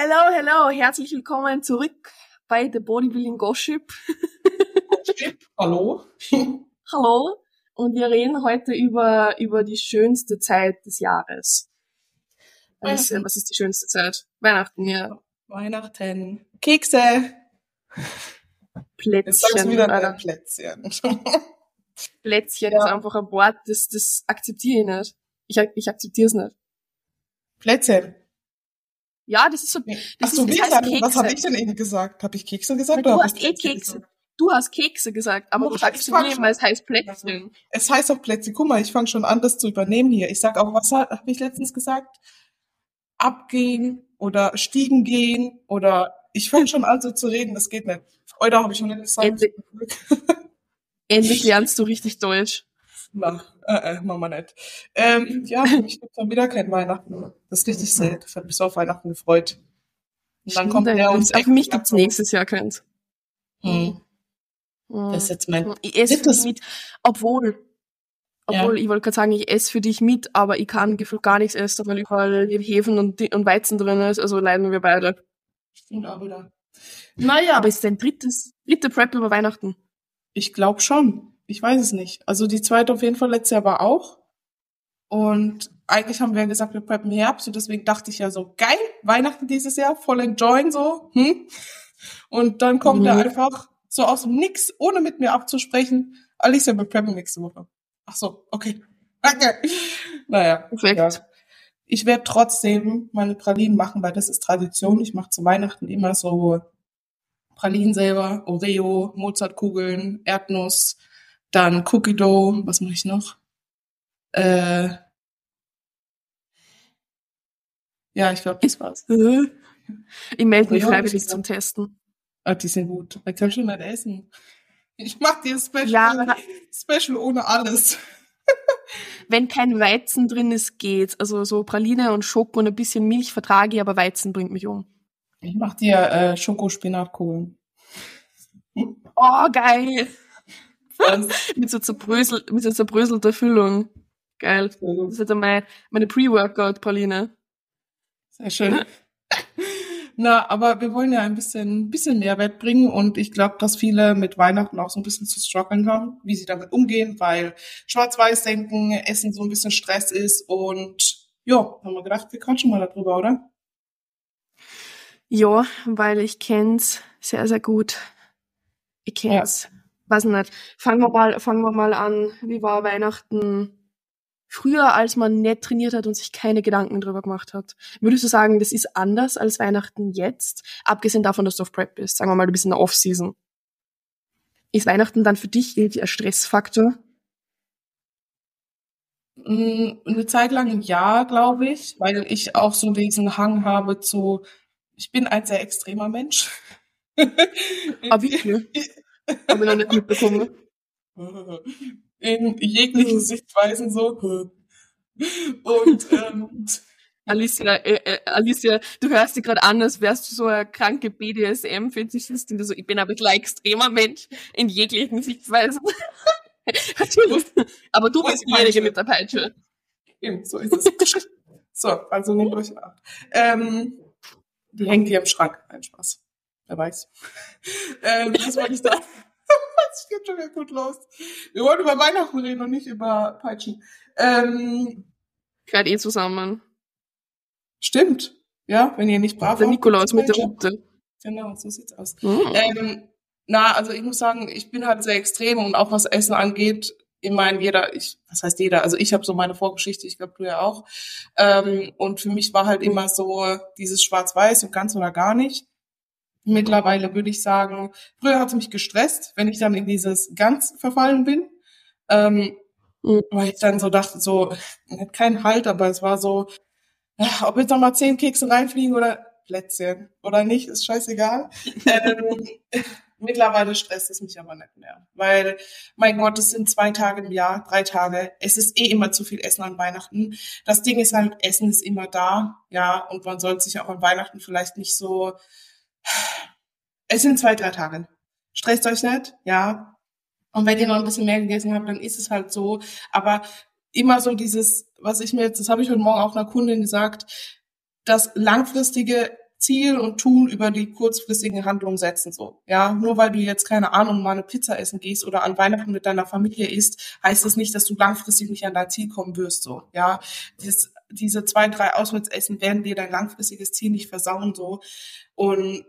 Hello, hello, herzlich willkommen zurück bei The Bodybuilding Gossip. Hallo. Hallo. Und wir reden heute über, über die schönste Zeit des Jahres. Was, was ist die schönste Zeit? Weihnachten, ja. Weihnachten. Kekse. Jetzt sagst du Plätzchen. wieder Alter. dein Plätzchen. Plätzchen Ja. ist einfach ein Wort, das, das akzeptiere ich nicht. Ich, ich akzeptiere es nicht. Plätzchen. Ja, das ist so, Ach das, so, ist, wie das heißt? Kekse. Was habe ich denn eben gesagt? Habe ich Kekse gesagt? Du oder hab hast eh Kekse. gesagt? Du hast Kekse gesagt, aber Oh, du ich sagst zu fang mir schon- immer, es heißt Plätzchen. Es heißt auch Plätzchen. Guck mal, ich fange schon an, das zu übernehmen hier. Ich sag auch, was habe ich letztens gesagt? Abgehen oder Stiegen gehen oder ich fange schon an so zu reden, das geht nicht. Heute habe ich noch nicht gesagt. Endlich. Endlich lernst du richtig Deutsch. Na, äh, äh, machen wir nicht. Ähm, ja, für mich gibt dann wieder kein Weihnachten. Das ist richtig sad. Ich habe mich so auf Weihnachten gefreut. Und dann kommt der uns. ums Auf mich Eck. gibt's nächstes Jahr keins. Hm. Mhm. Das ist jetzt mein Ich esse für drittes- mit, obwohl, obwohl, ich wollte gerade sagen, ich esse für dich mit, aber ich kann gefühlt gar nichts essen, weil überall Hefen und, und Weizen drin ist, also leiden wir beide. Stimmt auch wieder. Naja, Aber es ist dein drittes, dritte Prep über Weihnachten. ich glaube schon. Ich weiß es nicht. Also die zweite auf jeden Fall letztes Jahr war auch. Und eigentlich haben wir ja gesagt, wir preppen Herbst und deswegen dachte ich ja so, geil, Weihnachten dieses Jahr, voll enjoyen so. Hm? Und dann kommt Mhm. er einfach so aus dem Nix, ohne mit mir abzusprechen. Alicia, wir preppen nächste Woche. Ach so, okay. Danke. Naja. Perfekt. Ja. Ich werde trotzdem meine Pralinen machen, weil das ist Tradition. Ich mache zu Weihnachten immer so Pralinen selber, Oreo, Mozartkugeln, Erdnuss, dann Cookie Dough, was mache ich noch? Äh, ja, ich glaube, das war's. Ich melde mich freiwillig ich- zum Testen. Ah, die sind gut. Da kann ich schon nicht essen. Ich mach dir Special, Ja. Special ohne alles. Wenn kein Weizen drin ist, geht's. Also so Praline und Schoko und ein bisschen Milch vertrage ich, aber Weizen bringt mich um. Ich mach dir äh, Schokospinatkugeln. Oh, geil. Mit so zerbrösel, mit so zerbröselter Füllung. Geil. Das ist dann meine, meine Pre-Workout-Praline. Sehr schön. Na, aber wir wollen ja ein bisschen, bisschen Mehrwert bringen und ich glaube, dass viele mit Weihnachten auch so ein bisschen zu strugglen haben, wie sie damit umgehen, weil Schwarz-Weiß-Denken, Essen so ein bisschen Stress ist und ja, haben wir gedacht, wir quatschen mal darüber, oder? Ja, weil ich kenn's sehr, sehr gut. Ich kenn's. Weiß nicht. Fangen wir mal, fangen wir mal an. Wie war Weihnachten früher, als man nicht trainiert hat und sich keine Gedanken drüber gemacht hat? Würdest du sagen, das ist anders als Weihnachten jetzt? Abgesehen davon, dass du auf Prep bist. Sagen wir mal, du bist in der Off-Season. Ist Weihnachten dann für dich irgendwie ein Stressfaktor? Mm, Eine Zeit lang ja, glaube ich, weil ich auch so diesen Hang habe zu, ich bin ein sehr extremer Mensch. Ah, wirklich? Hab ich noch nicht mitbekommen. in jeglichen Sichtweisen so. Und ähm, Alicia, äh, äh, Alicia, du hörst dich gerade an, als wärst du so eine kranke BDSM-Fetischistin, die so, ich bin aber gleich extremer Mensch in jeglichen Sichtweisen. Natürlich. Aber du bist diejenige mit der Peitsche. eben, so ist es. so, also nehmt euch ab. Ähm, die hängt hier im Schrank. Ein Spaß. Wer weiß. ähm, was wollte ich da? Es geht schon wieder gut los. Wir wollen über Weihnachten reden und nicht über Peitschen. Ähm, Gerade eh zusammen. stimmt. Ja, wenn ihr nicht brav Der wart, Nikolaus mit der. Rute. Genau, so sieht's aus. Mhm. Ähm, na, also ich muss sagen, ich bin halt sehr extrem und auch was Essen angeht, ich meine, jeder, ich, was heißt jeder? Also ich habe so meine Vorgeschichte, ich glaube du ja auch. Ähm, und für mich war halt immer so dieses Schwarz-Weiß und ganz oder gar nicht. Mittlerweile würde ich sagen, früher hat es mich gestresst, wenn ich dann in dieses ganz verfallen bin. Ähm, Mhm. weil ich dann so dachte, so, hat keinen Halt, aber es war so, ja, ob jetzt noch mal zehn Kekse reinfliegen oder Plätzchen oder nicht, ist scheißegal. ähm, mittlerweile stresst es mich aber nicht mehr, weil, mein Gott, es sind zwei Tage im Jahr, drei Tage. Es ist eh immer zu viel Essen an Weihnachten. Das Ding ist halt, Essen ist immer da, ja, und man sollte sich auch an Weihnachten vielleicht nicht so, es sind zwei, drei Tage. Stresst euch nicht, ja. Und wenn ihr noch ein bisschen mehr gegessen habt, dann ist es halt so. Aber immer so dieses, was ich mir jetzt, das habe ich heute Morgen auch einer Kundin gesagt, das langfristige Ziel und Tun über die kurzfristigen Handlungen setzen, so. Ja, nur weil du jetzt, keine Ahnung, mal eine Pizza essen gehst oder an Weihnachten mit deiner Familie isst, heißt das nicht, dass du langfristig nicht an dein Ziel kommen wirst, so. Ja, Dieses, diese zwei, drei Auswärtsessen werden dir dein langfristiges Ziel nicht versauen, so. Und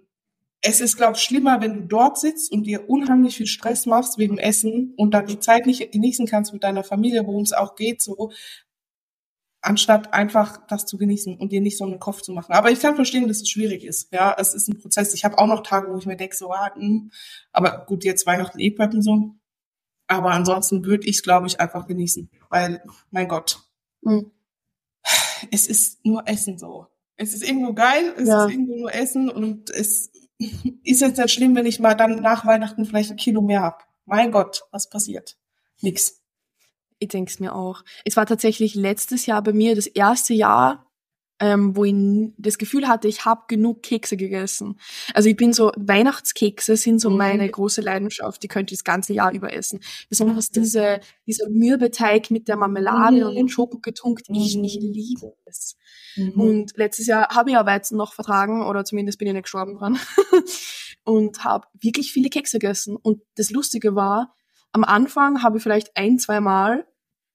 es ist, glaube ich, schlimmer, wenn du dort sitzt und dir unheimlich viel Stress machst wegen Essen und dann die Zeit nicht genießen kannst mit deiner Familie, worum es auch geht, so, anstatt einfach das zu genießen und dir nicht so einen Kopf zu machen. Aber ich kann verstehen, dass es schwierig ist. Ja, es ist ein Prozess. Ich habe auch noch Tage, wo ich mir denke, so, ah, mh. Hm, aber gut, jetzt Weihnachten eh preppen so. Aber ansonsten würde ich es, glaube ich, einfach genießen. Weil, mein Gott, mhm. es ist nur Essen so. Es ist irgendwo geil, es ja. ist irgendwo nur Essen und es ist jetzt nicht schlimm, wenn ich mal dann nach Weihnachten vielleicht ein Kilo mehr hab. Mein Gott, was passiert? Nix. Ich denke es mir auch. Es war tatsächlich letztes Jahr bei mir das erste Jahr, ähm, wo ich das Gefühl hatte, ich habe genug Kekse gegessen. Also ich bin so, Weihnachtskekse sind so mhm. meine große Leidenschaft, die könnte ich das ganze Jahr über essen. Besonders diese, dieser Mürbeteig mit der Marmelade mhm. und den Schokogetunkt, ich, ich liebe es. Mhm. Und letztes Jahr habe ich ja Weizen noch vertragen, oder zumindest bin ich nicht gestorben dran. und habe wirklich viele Kekse gegessen. Und das Lustige war, am Anfang habe ich vielleicht ein, zwei Mal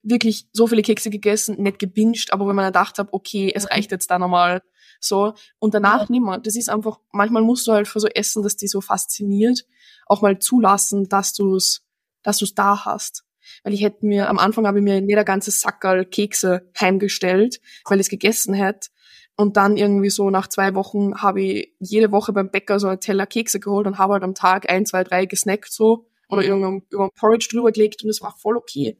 wirklich so viele Kekse gegessen, nicht gebinged, aber wenn man gedacht hat, okay, es reicht jetzt da nochmal so und danach ja. nimmer. Das ist einfach, manchmal musst du halt für so Essen, dass die so fasziniert, auch mal zulassen, dass du es dass du's da hast. Weil ich hätte mir, am Anfang habe ich mir nicht ein ganzes Sackerl Kekse heimgestellt, weil ich es gegessen hätte. Und dann irgendwie so nach zwei Wochen habe ich jede Woche beim Bäcker so einen Teller Kekse geholt und habe halt am Tag ein, zwei, drei gesnackt so oder mhm. irgendwann über Porridge drüber gelegt und es war voll okay.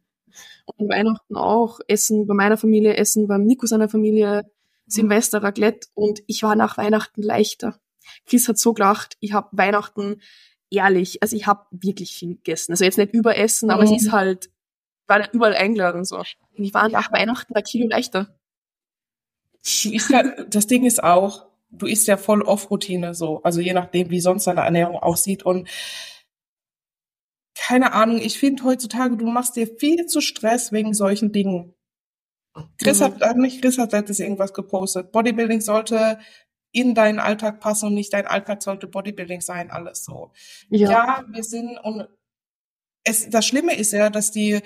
Und Weihnachten auch, Essen bei meiner Familie, Essen beim Nico seiner Familie, Silvester, Raclette und ich war nach Weihnachten leichter. Chris hat so gelacht, ich habe Weihnachten ehrlich, also ich habe wirklich viel gegessen. Also jetzt nicht überessen, aber mhm. es ist halt, war überall eingeladen und so. Und ich war nach Weihnachten ein Kilo leichter. das Ding ist auch, du isst ja voll Off-Routine so, also je nachdem, wie sonst deine Ernährung aussieht und keine Ahnung, ich finde heutzutage, du machst dir viel zu Stress wegen solchen Dingen. Chris mhm. hat, äh, nicht Chris hat letztens irgendwas gepostet. Bodybuilding sollte in deinen Alltag passen und nicht dein Alltag sollte Bodybuilding sein, alles so. Ja, ja wir sind, und es, das Schlimme ist ja, dass die,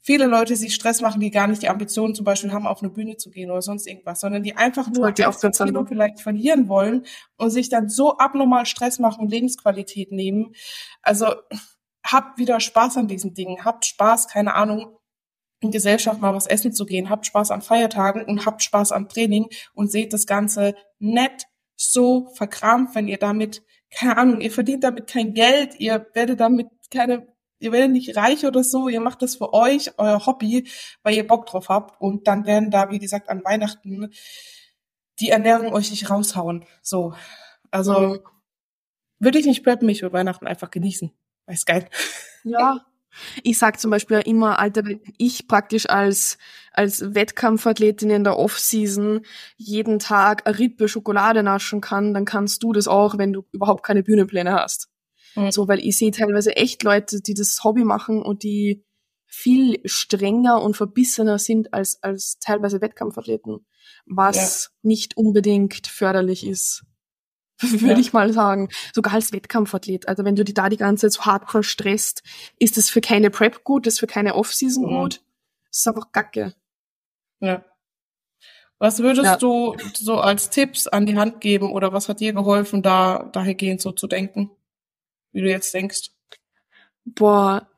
viele Leute sich Stress machen, die gar nicht die Ambitionen zum Beispiel haben, auf eine Bühne zu gehen oder sonst irgendwas, sondern die einfach nur die Kilo vielleicht verlieren wollen und sich dann so abnormal Stress machen und Lebensqualität nehmen. Also habt wieder Spaß an diesen Dingen, habt Spaß, keine Ahnung, in Gesellschaft mal was essen zu gehen, habt Spaß an Feiertagen und habt Spaß am Training und seht das Ganze nett so verkrampft, wenn ihr damit, keine Ahnung, ihr verdient damit kein Geld, ihr werdet damit keine, ihr werdet nicht reich oder so, ihr macht das für euch, euer Hobby, weil ihr Bock drauf habt und dann werden da, wie gesagt, an Weihnachten die Ernährung euch nicht raushauen. So. Also, mhm. würde ich nicht preppen, ich würde Weihnachten einfach genießen. Ist geil. Ja. Ich sag zum Beispiel immer, Alter, wenn ich praktisch als, als Wettkampfathletin in der Off-Season jeden Tag eine Rippe Schokolade naschen kann, dann kannst du das auch, wenn du überhaupt keine Bühnenpläne hast. Mhm. So, weil ich sehe teilweise echt Leute, die das Hobby machen und die viel strenger und verbissener sind als, als teilweise Wettkampfathleten, was ja. nicht unbedingt förderlich ist. würde ja. ich mal sagen. Sogar als Wettkampfathlet. Also wenn du die da die ganze Zeit so hardcore stresst, ist das für keine Prep gut, ist für keine Off-Season mhm. gut. Das ist einfach Gacke. Ja. Was würdest ja. du so als Tipps an die Hand geben oder was hat dir geholfen, da dahingehend so zu denken, wie du jetzt denkst? Boah,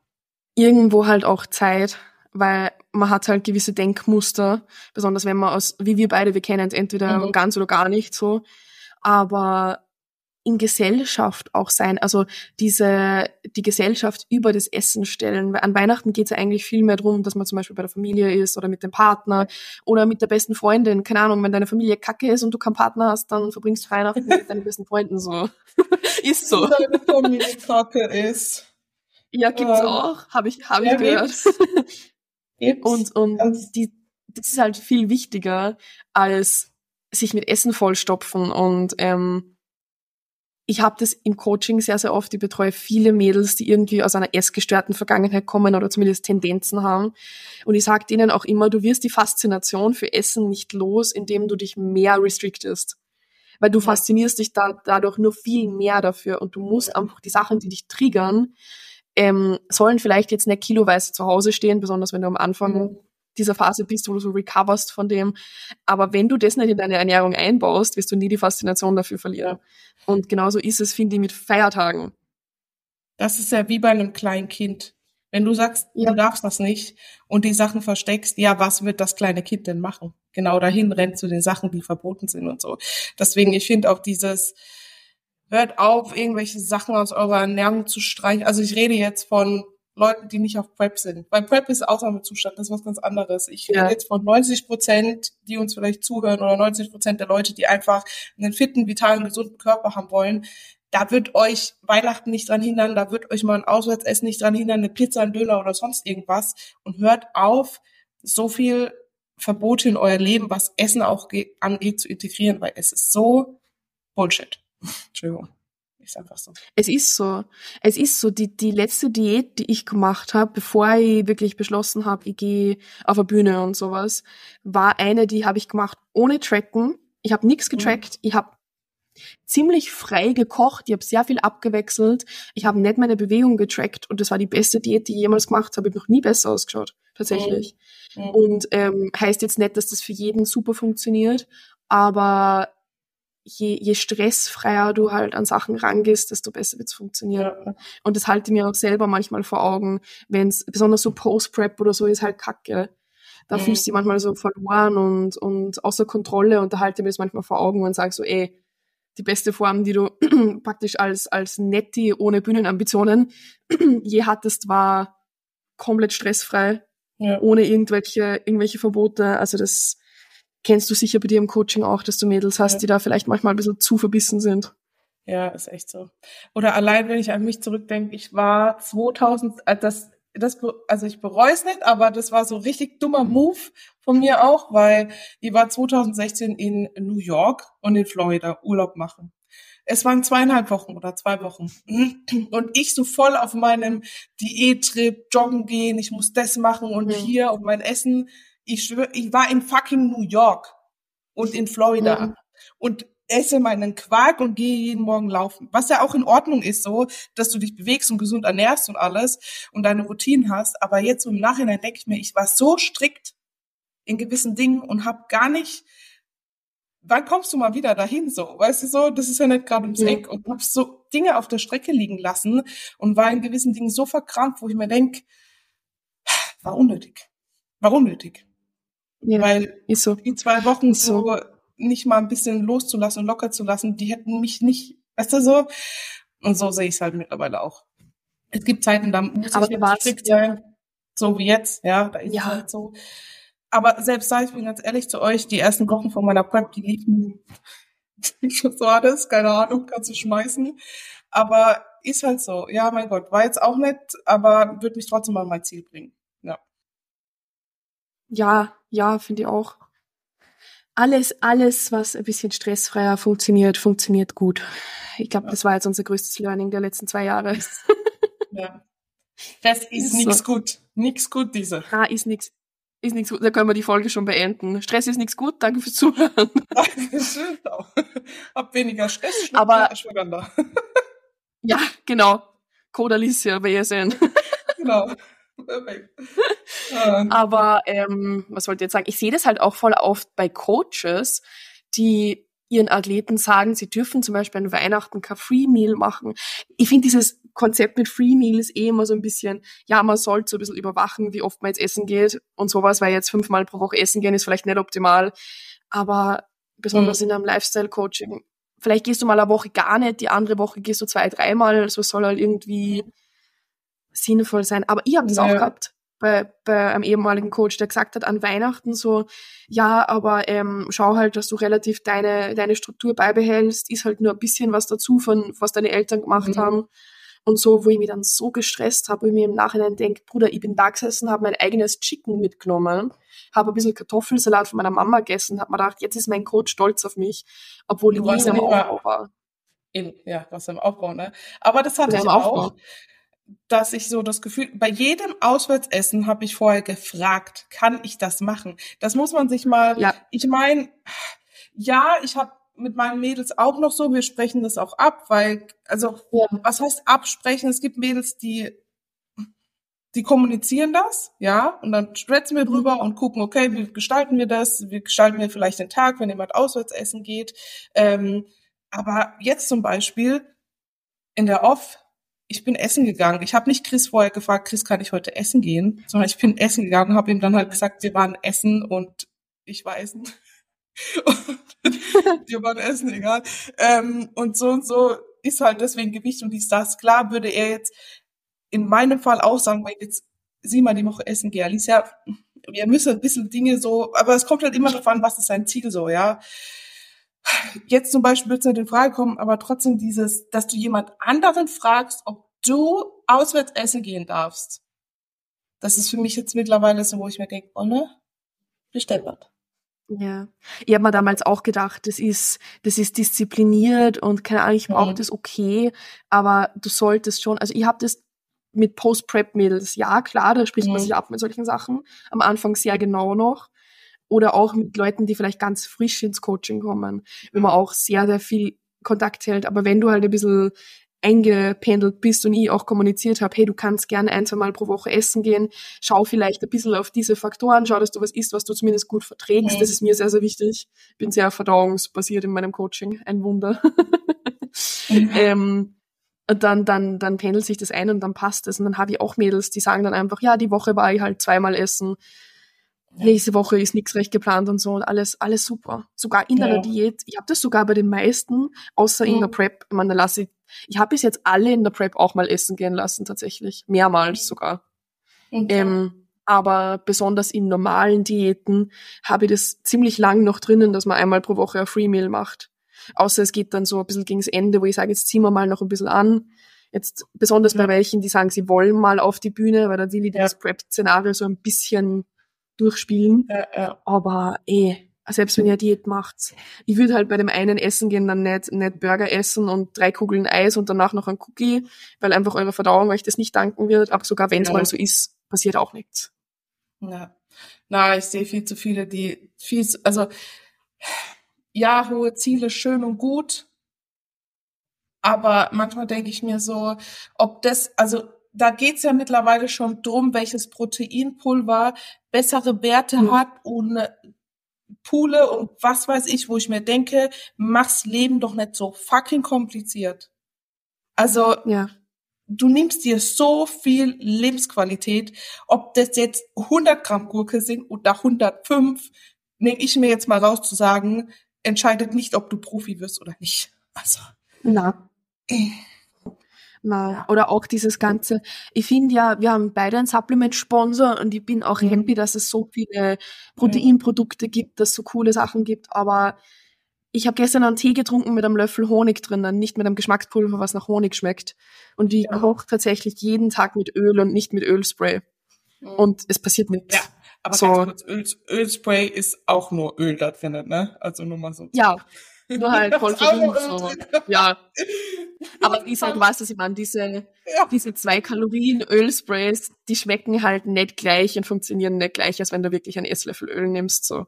irgendwo halt auch Zeit, weil man hat halt gewisse Denkmuster, besonders wenn man aus, wie wir beide, wir kennen es entweder mhm. ganz oder gar nicht so aber in Gesellschaft auch sein, also diese die Gesellschaft über das Essen stellen. Weil an Weihnachten geht es ja eigentlich viel mehr darum, dass man zum Beispiel bei der Familie ist oder mit dem Partner oder mit der besten Freundin. Keine Ahnung, wenn deine Familie kacke ist und du keinen Partner hast, dann verbringst du Weihnachten mit deinen besten Freunden so. ist so. Deine Familie kacke ist. Ja, gibt's ähm, auch. Habe ich, hab ja, ich gehört. Gibt's. Und, und die, das ist halt viel wichtiger als sich mit Essen vollstopfen und ähm, ich habe das im Coaching sehr, sehr oft. Ich betreue viele Mädels, die irgendwie aus einer essgestörten Vergangenheit kommen oder zumindest Tendenzen haben. Und ich sage denen auch immer, du wirst die Faszination für Essen nicht los, indem du dich mehr restrictest. Weil du faszinierst dich da, dadurch nur viel mehr dafür und du musst einfach die Sachen, die dich triggern, ähm, sollen vielleicht jetzt nicht kiloweise zu Hause stehen, besonders wenn du am Anfang mhm. Dieser Phase bist, wo du so recoverst von dem. Aber wenn du das nicht in deine Ernährung einbaust, wirst du nie die Faszination dafür verlieren. Und genauso ist es, finde ich, mit Feiertagen. Das ist ja wie bei einem kleinen Kind. Wenn du sagst, ja. du darfst das nicht und die Sachen versteckst, ja, was wird das kleine Kind denn machen? Genau dahin rennt zu den Sachen, die verboten sind und so. Deswegen, ich finde auch dieses, hört auf, irgendwelche Sachen aus eurer Ernährung zu streichen. Also ich rede jetzt von Leuten, die nicht auf Prep sind. Weil Prep ist Ausnahmezustand, das ist was ganz anderes. Ich rede ja. jetzt von 90 Prozent, die uns vielleicht zuhören oder 90 Prozent der Leute, die einfach einen fitten, vitalen, gesunden Körper haben wollen. Da wird euch Weihnachten nicht dran hindern, da wird euch mal ein Auswärtsessen nicht dran hindern, eine Pizza, ein Döner oder sonst irgendwas. Und hört auf, so viel Verbote in euer Leben, was Essen auch angeht, zu integrieren, weil es ist so Bullshit. Entschuldigung. Ist einfach so. Es ist so. Es ist so. Die, die letzte Diät, die ich gemacht habe, bevor ich wirklich beschlossen habe, ich gehe auf eine Bühne und sowas, war eine, die habe ich gemacht ohne Tracken. Ich habe nichts mhm. getrackt. Mhm. Ich habe ziemlich frei gekocht. Ich habe sehr viel abgewechselt. Ich habe nicht meine Bewegung getrackt und das war die beste Diät, die ich jemals gemacht habe. Ich habe noch nie besser ausgeschaut, tatsächlich. Mhm. Mhm. Und ähm, heißt jetzt nicht, dass das für jeden super funktioniert, aber je, je stressfreier du halt an Sachen rangehst, desto besser wird's funktionieren. Ja. Und das halte ich mir auch selber manchmal vor Augen, wenn es besonders so Post-Prep oder so ist halt kacke. Da mhm. fühlst du dich manchmal so verloren und, und außer Kontrolle und da halte ich mir das manchmal vor Augen und sage so, ey, die beste Form, die du praktisch als, als Netti ohne Bühnenambitionen je hattest, war komplett stressfrei, ja. ohne irgendwelche, irgendwelche Verbote. Also das, kennst du sicher bei dir im Coaching auch, dass du Mädels hast, ja. die da vielleicht manchmal ein bisschen zu verbissen sind. Ja, ist echt so. Oder allein, wenn ich an mich zurückdenke, ich war 2000, äh, das, das, also ich bereue es nicht, aber das war so richtig dummer Move von mir auch, weil ich war 2016 in New York und in Florida Urlaub machen. Es waren zweieinhalb Wochen oder zwei Wochen. Und ich so voll auf meinem Diättrip, joggen gehen, ich muss das machen und mhm. hier und mein Essen ich schwöre, ich war in fucking New York und in Florida mhm. und esse meinen Quark und gehe jeden Morgen laufen. Was ja auch in Ordnung ist, so, dass du dich bewegst und gesund ernährst und alles und deine Routinen hast. Aber jetzt im Nachhinein denke ich mir, ich war so strikt in gewissen Dingen und habe gar nicht, wann kommst du mal wieder dahin so? Weißt du so, das ist ja nicht gerade ums mhm. Eck und hab so Dinge auf der Strecke liegen lassen und war in gewissen Dingen so verkrampft, wo ich mir denk, war unnötig. War unnötig. Ja, Weil ist so. die zwei Wochen so. so nicht mal ein bisschen loszulassen und locker zu lassen, die hätten mich nicht, weißt du so? Und so sehe ich es halt mittlerweile auch. Es gibt Zeiten, da muss Aber ich nicht strikt sein, so wie jetzt, ja, da ist ja. es halt so. Aber selbst da, ich bin ganz ehrlich zu euch, die ersten Wochen von meiner Prep, die liefen, was war das? Keine Ahnung, kannst du schmeißen. Aber ist halt so. Ja, mein Gott, war jetzt auch nett, aber wird mich trotzdem mal mein Ziel bringen. Ja. Ja, ja, finde ich auch. Alles, alles, was ein bisschen stressfreier funktioniert, funktioniert gut. Ich glaube, ja. das war jetzt unser größtes Learning der letzten zwei Jahre. Ja. Das ist, so. gut. Nix gut, diese. Ah, ist nix. Ist nichts gut. Da können wir die Folge schon beenden. Stress ist nichts gut. Danke fürs Zuhören. Hab weniger Stress, Aber, Ashwagandha. ja, genau. Code Alicia, WSN. genau. Aber ähm, was wollte ich jetzt sagen? Ich sehe das halt auch voll oft bei Coaches, die ihren Athleten sagen, sie dürfen zum Beispiel an Weihnachten kein Free Meal machen. Ich finde dieses Konzept mit Free Meal ist eh immer so ein bisschen, ja, man sollte so ein bisschen überwachen, wie oft man jetzt essen geht und sowas, weil jetzt fünfmal pro Woche essen gehen ist vielleicht nicht optimal. Aber besonders mhm. in einem Lifestyle-Coaching, vielleicht gehst du mal eine Woche gar nicht, die andere Woche gehst du zwei, dreimal, also es soll halt irgendwie sinnvoll sein. Aber ich habe das ja. auch gehabt bei, bei einem ehemaligen Coach, der gesagt hat an Weihnachten so, ja, aber ähm, schau halt, dass du relativ deine, deine Struktur beibehältst, ist halt nur ein bisschen was dazu von, was deine Eltern gemacht mhm. haben. Und so, wo ich mich dann so gestresst habe, wo ich mir im Nachhinein denke, Bruder, ich bin da gesessen, habe mein eigenes Chicken mitgenommen, habe ein bisschen Kartoffelsalat von meiner Mama gegessen, habe mir gedacht, jetzt ist mein Coach stolz auf mich, obwohl ich nie am Aufbau war. In, ja, was im Aufbau, ne? Aber das hatte ich auch dass ich so das Gefühl, bei jedem Auswärtsessen habe ich vorher gefragt, kann ich das machen? Das muss man sich mal, ja. ich meine, ja, ich habe mit meinen Mädels auch noch so, wir sprechen das auch ab, weil, also, ja. was heißt absprechen? Es gibt Mädels, die, die kommunizieren das, ja, und dann sprechen wir drüber mhm. und gucken, okay, wie gestalten wir das? Wie gestalten wir vielleicht den Tag, wenn jemand auswärts essen geht? Ähm, aber jetzt zum Beispiel in der Off, ich bin essen gegangen. Ich habe nicht Chris vorher gefragt, Chris, kann ich heute essen gehen? Sondern ich bin essen gegangen und habe ihm dann halt gesagt, wir waren essen und ich war essen. wir waren essen, egal. Ähm, und so und so ist halt deswegen Gewicht und dies, das. Klar würde er jetzt in meinem Fall auch sagen, weil jetzt sieh mal die Woche essen gehen. Alicia, wir müssen ein bisschen Dinge so, aber es kommt halt immer darauf an, was ist sein Ziel so, ja. Jetzt zum Beispiel wird es nicht in Frage kommen, aber trotzdem dieses, dass du jemand anderen fragst, ob du auswärts essen gehen darfst. Das ist für mich jetzt mittlerweile so, wo ich mir denke, oh ne, besteppert. Ja, ich habe mir damals auch gedacht, das ist, das ist diszipliniert und keine Ahnung, ich brauche mhm. das okay, aber du solltest schon, also ich habe das mit Post-Prep-Mädels, ja klar, da spricht mhm. man sich ab mit solchen Sachen, am Anfang sehr genau noch, oder auch mit Leuten, die vielleicht ganz frisch ins Coaching kommen, wo man auch sehr, sehr viel Kontakt hält, aber wenn du halt ein bisschen eingependelt bist und ich auch kommuniziert habe, hey, du kannst gerne ein, zwei Mal pro Woche essen gehen, schau vielleicht ein bisschen auf diese Faktoren, schau, dass du was isst, was du zumindest gut verträgst. Mhm. Das ist mir sehr, sehr wichtig. Ich bin sehr verdauungsbasiert in meinem Coaching. Ein Wunder. Mhm. ähm, dann, dann, dann pendelt sich das ein und dann passt es. Und dann habe ich auch Mädels, die sagen dann einfach, ja, die Woche war ich halt zweimal essen. Ja. Nächste Woche ist nichts recht geplant und so und alles, alles super. Sogar in ja. einer Diät. Ich habe das sogar bei den meisten, außer mhm. in der Prep. Ich meine, da lasse ich ich habe bis jetzt alle in der Prep auch mal essen gehen lassen, tatsächlich. Mehrmals sogar. Okay. Ähm, aber besonders in normalen Diäten habe ich das ziemlich lang noch drinnen, dass man einmal pro Woche ein Free Meal macht. Außer es geht dann so ein bisschen gegens Ende, wo ich sage, jetzt ziehen wir mal noch ein bisschen an. Jetzt besonders bei welchen, die sagen, sie wollen mal auf die Bühne, weil dann ich ja. das Prep-Szenario so ein bisschen durchspielen. Ja, ja. Aber eh, selbst wenn ihr Diät macht. Ich würde halt bei dem einen Essen gehen, dann nicht, nicht Burger essen und drei Kugeln Eis und danach noch ein Cookie, weil einfach eure Verdauung euch das nicht danken wird. Aber sogar wenn es ja. mal so ist, passiert auch nichts. Ja. Na, ich sehe viel zu viele, die viel, also, ja, hohe Ziele, schön und gut. Aber manchmal denke ich mir so, ob das, also da geht's ja mittlerweile schon drum, welches Proteinpulver bessere Werte mhm. hat und Pule und was weiß ich, wo ich mir denke, mach's Leben doch nicht so fucking kompliziert. Also, ja. du nimmst dir so viel Lebensqualität, ob das jetzt 100 Gramm Gurke sind oder 105, nehme ich mir jetzt mal raus zu sagen, entscheidet nicht, ob du Profi wirst oder nicht. Also. Na. Äh. Na, oder auch dieses ganze, ich finde ja, wir haben beide einen Supplement-Sponsor und ich bin auch mhm. happy, dass es so viele Proteinprodukte gibt, dass es so coole Sachen gibt, aber ich habe gestern einen Tee getrunken mit einem Löffel Honig drinnen, nicht mit einem Geschmackspulver, was nach Honig schmeckt. Und ich ja. koche tatsächlich jeden Tag mit Öl und nicht mit Ölspray. Mhm. Und es passiert nichts. Ja, aber so. ganz kurz, Öl, Ölspray ist auch nur Öl da drin, ne? Also nur mal so. Ja, nur halt voll verdünnt. So. Ja. Aber wie gesagt, weißt, dass ich meine, diese, ja. diese zwei Kalorien Ölsprays, die schmecken halt nicht gleich und funktionieren nicht gleich, als wenn du wirklich einen Esslöffel Öl nimmst, so.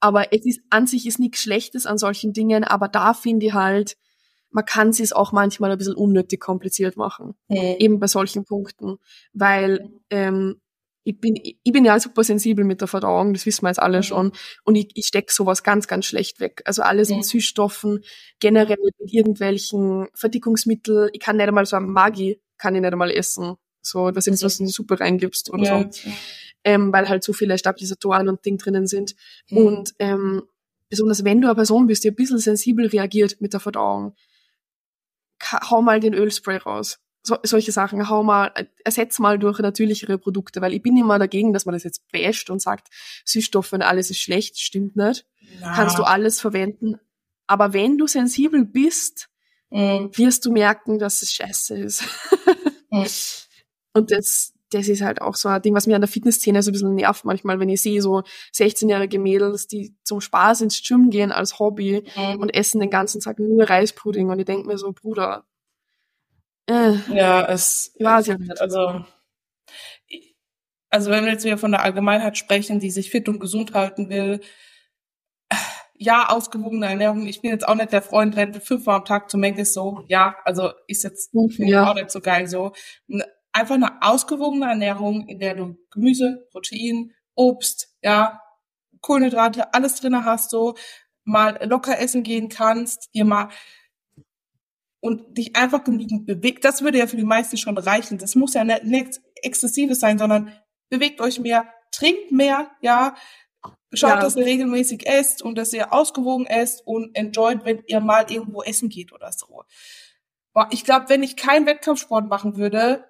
Aber es ist, an sich ist nichts Schlechtes an solchen Dingen, aber da finde ich halt, man kann es auch manchmal ein bisschen unnötig kompliziert machen. Mhm. Eben bei solchen Punkten. Weil, ähm, ich bin, ich bin ja super sensibel mit der Verdauung, das wissen wir jetzt alle mhm. schon. Und ich, ich stecke sowas ganz, ganz schlecht weg. Also alles mhm. mit Süßstoffen, generell mit irgendwelchen Verdickungsmitteln. Ich kann nicht einmal so ein Magi, kann ich nicht einmal essen. So, was ist, was in die Suppe reingibst oder ja. so. Ähm, weil halt so viele Stabilisatoren und Ding drinnen sind. Mhm. Und ähm, besonders wenn du eine Person bist, die ein bisschen sensibel reagiert mit der Verdauung, hau mal den Ölspray raus so, solche Sachen, hau mal, ersetz mal durch natürlichere Produkte, weil ich bin immer dagegen, dass man das jetzt basht und sagt, Süßstoffe und alles ist schlecht, stimmt nicht. Ja. Kannst du alles verwenden. Aber wenn du sensibel bist, mhm. wirst du merken, dass es scheiße ist. mhm. Und das, das ist halt auch so ein Ding, was mir an der Fitnessszene so ein bisschen nervt manchmal, wenn ich sehe so 16-jährige Mädels, die zum Spaß ins Gym gehen als Hobby mhm. und essen den ganzen Tag nur Reispudding und ich denke mir so, Bruder, äh, ja, es war sie nicht. Also, also wenn wir jetzt wieder von der Allgemeinheit sprechen, die sich fit und gesund halten will, ja, ausgewogene Ernährung. Ich bin jetzt auch nicht der Freund, rennt fünfmal am Tag zu Meckes so. Ja, also ist jetzt ja. auch nicht so geil so. Einfach eine ausgewogene Ernährung, in der du Gemüse, Protein, Obst, ja, Kohlenhydrate, alles drinne hast, so mal locker essen gehen kannst, dir mal und dich einfach genügend bewegt. Das würde ja für die meisten schon reichen. Das muss ja nicht nichts Exzessives sein, sondern bewegt euch mehr, trinkt mehr, ja, schaut, ja. dass ihr regelmäßig esst und dass ihr ausgewogen esst und enjoyt, wenn ihr mal irgendwo essen geht oder so. Ich glaube, wenn ich keinen Wettkampfsport machen würde,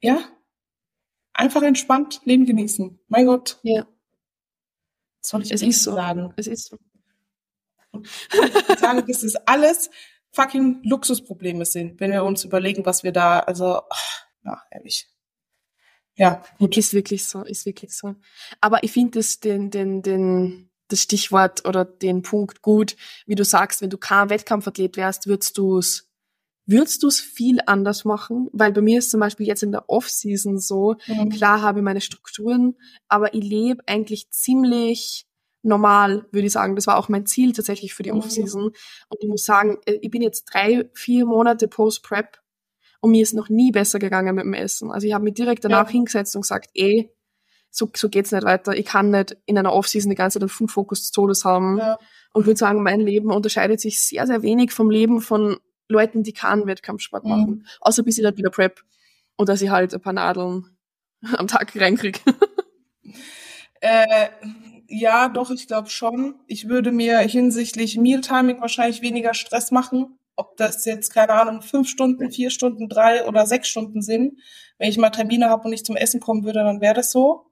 ja, einfach entspannt Leben genießen. Mein Gott. Ja. Soll ich es ist so. sagen. Es ist so. Ich sage, dass es alles fucking Luxusprobleme sind, wenn wir uns überlegen, was wir da, also, ja, ehrlich. Ja, gut. Ist wirklich so, ist wirklich so. Aber ich finde das den, den, den, das Stichwort oder den Punkt gut, wie du sagst, wenn du kein Wettkampfathlet wärst, würdest du es Würdest du es viel anders machen? Weil bei mir ist zum Beispiel jetzt in der Off-Season so, mhm. klar habe ich meine Strukturen, aber ich lebe eigentlich ziemlich normal, würde ich sagen. Das war auch mein Ziel tatsächlich für die mhm. Off-Season. Und ich muss sagen, äh, ich bin jetzt drei, vier Monate Post-Prep und mir ist noch nie besser gegangen mit dem Essen. Also ich habe mich direkt danach ja. hingesetzt und gesagt, ey, so, so geht's nicht weiter. Ich kann nicht in einer Off-Season die ganze Zeit einen Food Focus des Todes haben. Ja. Und würde sagen, mein Leben unterscheidet sich sehr, sehr wenig vom Leben von Leuten, die keinen Wettkampfsport mhm. machen. Außer bis ich dann wieder Prep. Und dass ich halt ein paar Nadeln am Tag reinkrieg. äh, ja, doch, ich glaube schon. Ich würde mir hinsichtlich Mealtiming wahrscheinlich weniger Stress machen. Ob das jetzt, keine Ahnung, fünf Stunden, vier Stunden, drei oder sechs Stunden sind. Wenn ich mal Termine habe und nicht zum Essen kommen würde, dann wäre das so.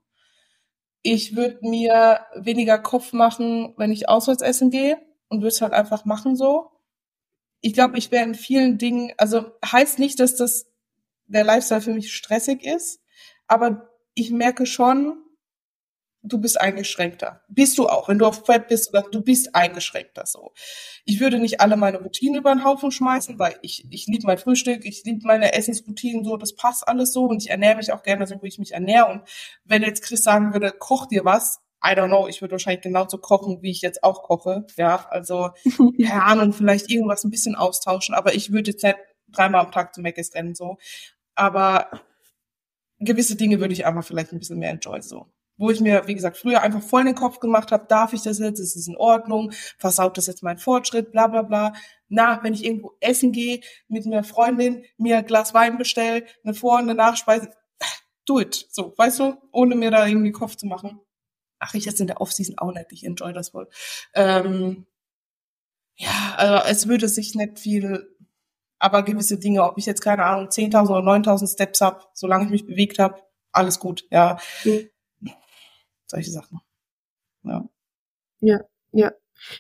Ich würde mir weniger Kopf machen, wenn ich auswärts essen gehe und würde es halt einfach machen so. Ich glaube, ich wäre in vielen Dingen, also heißt nicht, dass das der Lifestyle für mich stressig ist, aber ich merke schon, du bist eingeschränkter. Bist du auch, wenn du auf Prep bist, du bist eingeschränkter so. Ich würde nicht alle meine Routinen über den Haufen schmeißen, weil ich, ich liebe mein Frühstück, ich liebe meine Essensroutinen so, das passt alles so und ich ernähre mich auch gerne so, wie ich mich ernähre. Und wenn jetzt Chris sagen würde, koch dir was, I don't know, ich würde wahrscheinlich genauso kochen, wie ich jetzt auch koche. Ja, also, keine Ahnung, vielleicht irgendwas ein bisschen austauschen, aber ich würde jetzt nicht dreimal am Tag zu Mc's rennen, so. Aber gewisse Dinge würde ich einfach vielleicht ein bisschen mehr enjoy, so wo ich mir, wie gesagt, früher einfach voll in den Kopf gemacht habe, darf ich das jetzt, ist es in Ordnung, versaut das jetzt mein Fortschritt, bla bla bla. Na, wenn ich irgendwo essen gehe, mit einer Freundin, mir ein Glas Wein bestell, eine Vor- und eine Nachspeise, do it. So, weißt du, ohne mir da irgendwie Kopf zu machen. Ach, ich jetzt in der Offseason auch nicht, ich enjoy das voll. Ähm, ja, also es würde sich nicht viel, aber gewisse Dinge, ob ich jetzt, keine Ahnung, 10.000 oder 9.000 Steps hab, solange ich mich bewegt habe, alles gut, ja. Mhm solche Sachen. Ja. Ja, ja.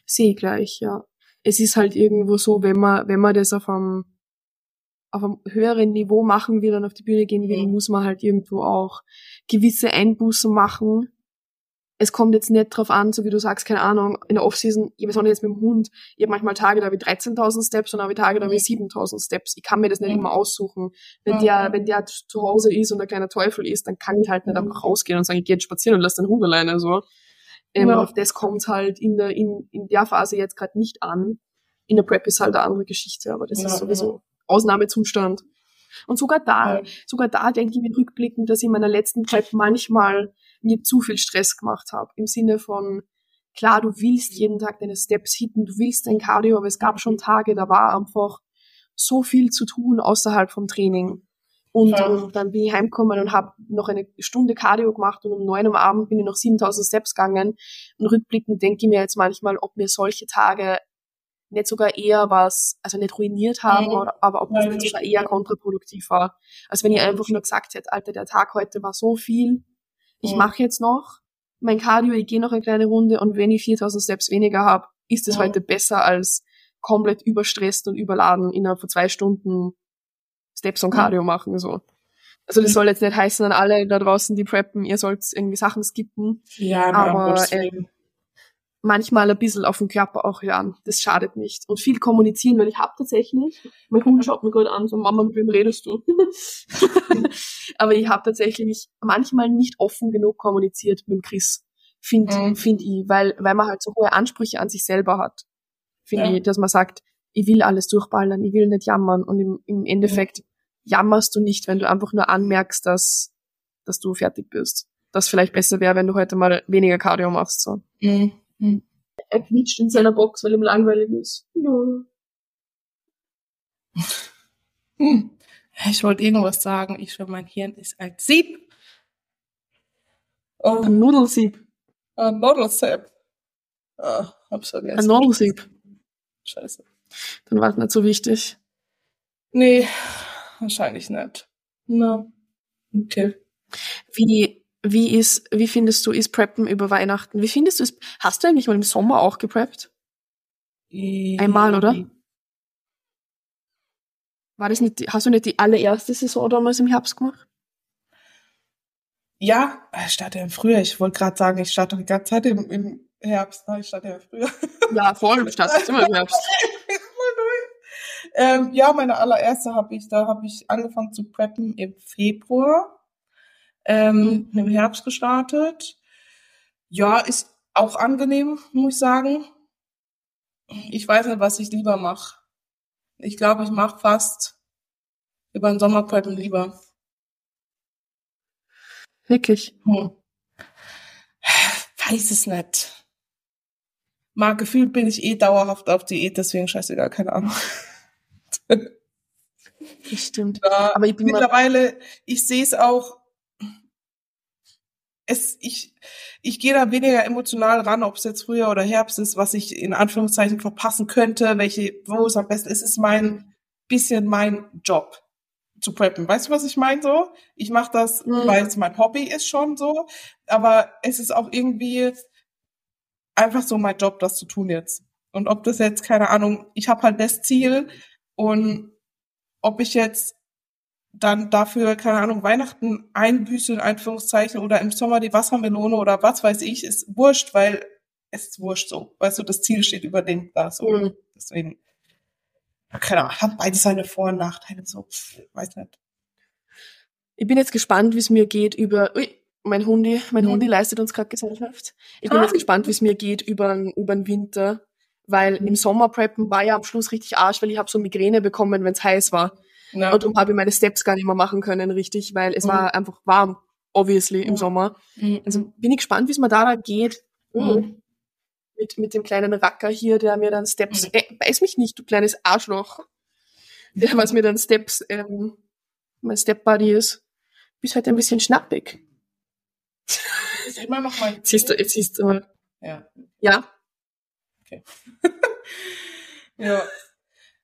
Sehe ich gleich, ja. Es ist halt irgendwo so, wenn man, wenn man das auf einem, auf einem höheren Niveau machen will und auf die Bühne gehen will, mhm. muss man halt irgendwo auch gewisse Einbußen machen, es kommt jetzt nicht drauf an, so wie du sagst, keine Ahnung, in der Offseason, ich weiß auch nicht jetzt mit dem Hund, ich habe manchmal Tage, da habe ich 13.000 Steps und habe Tage, da habe ich 7.000 Steps. Ich kann mir das nicht immer aussuchen. Wenn der, wenn der zu Hause ist und der kleine Teufel ist, dann kann ich halt nicht einfach rausgehen und sagen, ich gehe jetzt spazieren und lass den Hund alleine, so. Ähm, ja. Auf das kommt halt in der, in, in der Phase jetzt gerade nicht an. In der Prep ist halt eine andere Geschichte, aber das ja, ist sowieso ja. Ausnahmezustand. Und sogar da, sogar da denke ich mir rückblickend, dass ich in meiner letzten Prep manchmal mir zu viel Stress gemacht habe. Im Sinne von, klar, du willst jeden Tag deine Steps hitten, du willst dein Cardio, aber es gab schon Tage, da war einfach so viel zu tun außerhalb vom Training. Und, ja. und dann bin ich heimgekommen und habe noch eine Stunde Cardio gemacht und um neun am Abend bin ich noch 7000 Steps gegangen. Und rückblickend denke ich mir jetzt manchmal, ob mir solche Tage nicht sogar eher was, also nicht ruiniert haben, mhm. aber ob das nicht sogar eher kontraproduktiv war. Als wenn ich einfach nur gesagt hätte, Alter, der Tag heute war so viel, ich mhm. mache jetzt noch mein Cardio, ich gehe noch eine kleine Runde und wenn ich 4000 Steps weniger habe, ist es mhm. heute besser als komplett überstresst und überladen innerhalb von zwei Stunden Steps und Cardio mhm. machen, so. Also das soll jetzt nicht heißen an alle da draußen, die preppen, ihr sollt irgendwie Sachen skippen. Ja, aber ähm, manchmal ein bisschen auf den Körper auch hören. Das schadet nicht. Und viel kommunizieren, weil ich habe tatsächlich, mein Hund schaut mir gerade an, so Mama, mit wem redest du? Aber ich habe tatsächlich manchmal nicht offen genug kommuniziert mit dem Chris. finde Mhm. find ich, weil, weil man halt so hohe Ansprüche an sich selber hat. Finde Ja. ich, dass man sagt, ich will alles durchballern, ich will nicht jammern und im, im Endeffekt jammerst du nicht, wenn du einfach nur anmerkst, dass, dass du fertig bist. Das vielleicht besser wäre, wenn du heute mal weniger Cardio machst, so. Mhm. Mhm. Er quietscht in seiner Box, weil ihm langweilig ist. Ja. Hm. Ich wollte irgendwas sagen. Ich schwöre, mein Hirn ist ein Sieb. Oh, Ein Nudelsieb. ein Nudelsieb. Ah, hab's vergessen. Ein Nudelsieb. Scheiße. Dann war es nicht so wichtig. Nee, wahrscheinlich nicht. Na, okay. Wie, wie ist, wie findest du, ist Preppen über Weihnachten? Wie findest du es? Hast du eigentlich mal im Sommer auch gepreppt? Einmal, oder? War das nicht, hast du nicht die allererste Saison damals im Herbst gemacht? Ja, ich starte ja im Frühjahr. Ich wollte gerade sagen, ich starte die ganze Zeit im, im Herbst. Nein, ich starte ja früher. Ja, voll, startest immer im Herbst. ähm, ja, meine allererste habe ich, da habe ich angefangen zu preppen im Februar, ähm, im Herbst gestartet. Ja, ist auch angenehm, muss ich sagen. Ich weiß nicht, was ich lieber mache. Ich glaube, ich mache fast über den Sommerpreppen lieber. Wirklich. Hm. Weiß es nicht. Mal gefühlt bin ich eh dauerhaft auf Diät, deswegen scheißegal, keine Ahnung. Das stimmt. Ja, Aber ich bin mittlerweile, ich sehe es auch, es, ich, ich gehe da weniger emotional ran, ob es jetzt Frühjahr oder Herbst ist, was ich in Anführungszeichen verpassen könnte, welche, wo es am besten ist, es ist mein, bisschen mein Job zu preppen. Weißt du, was ich meine so? Ich mache das, Mhm. weil es mein Hobby ist schon so, aber es ist auch irgendwie einfach so mein Job, das zu tun jetzt. Und ob das jetzt, keine Ahnung, ich habe halt das Ziel und ob ich jetzt dann dafür, keine Ahnung, Weihnachten einbüße, in Anführungszeichen, oder im Sommer die Wassermelone oder was weiß ich, ist wurscht, weil es ist wurscht so. Weißt du, das Ziel steht über dem da so. Mhm. Deswegen, keine Ahnung, hat beides seine Vor- und Nachteile so. Weiß nicht. ich bin jetzt gespannt, wie es mir geht über, ui, mein Hundi, mein Mhm. Hundi leistet uns gerade Gesellschaft. Ich bin Ah. jetzt gespannt, wie es mir geht über, über den Winter, weil Mhm. im Sommer preppen war ja am Schluss richtig Arsch, weil ich habe so Migräne bekommen, wenn es heiß war. Ja. Und darum habe ich meine Steps gar nicht mehr machen können, richtig, weil es Mhm. war einfach warm, obviously, im Ja. Sommer. Mhm. Also bin ich gespannt, wie es mir da, geht. Mhm. Mit, mit dem kleinen Racker hier, der mir dann Steps, Mhm. äh, beiß mich nicht, du kleines Arschloch. Der, was mir dann Steps, ähm, mein Step Buddy ist. Bist halt ein bisschen schnappig. ist immer noch mein Jetzt siehst du, jetzt siehst du, Ja. ja. Ja.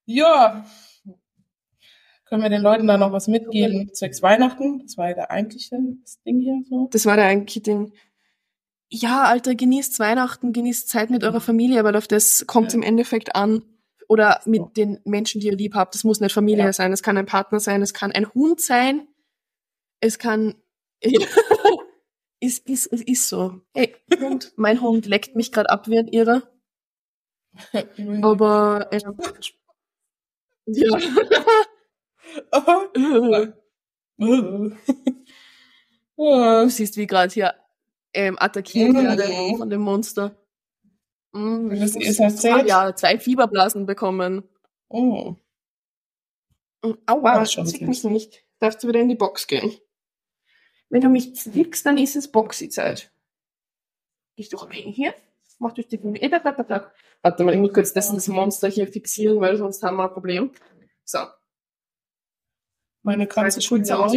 Ja. Können wir den Leuten da noch was mitgeben zwecks Weihnachten? Das war ja der eigentliche das Ding hier so. Das war der eigentliche Ding. Ja, Alter, genießt Weihnachten, genießt Zeit mit eurer Familie, weil auf das kommt Ja. im Endeffekt an. Oder mit den Menschen, die ihr lieb habt. Das muss nicht Familie Ja. sein, es kann ein Partner sein, es kann ein Hund sein, es kann. es, ist, es ist so. Hey, Hund, mein Hund leckt mich gerade ab wie ein Irrer. Aber äh, ja. Du siehst, wie gerade hier ähm, attackiert Mhm. werde von dem Monster. Mm, Das ist erzählt. zwei, ja, zwei Fieberblasen bekommen. oh. Aua, zick süß. mich nicht. Darfst du wieder in die Box gehen? Wenn du mich zwickst, dann ist es Boxy-Zeit. Gehst du rein hier? Mach durch die Bühne. Eh. Warte mal, ich muss kurz das, das Monster hier fixieren, weil sonst haben wir ein Problem. So. Meine Scheiße, Schulze aus.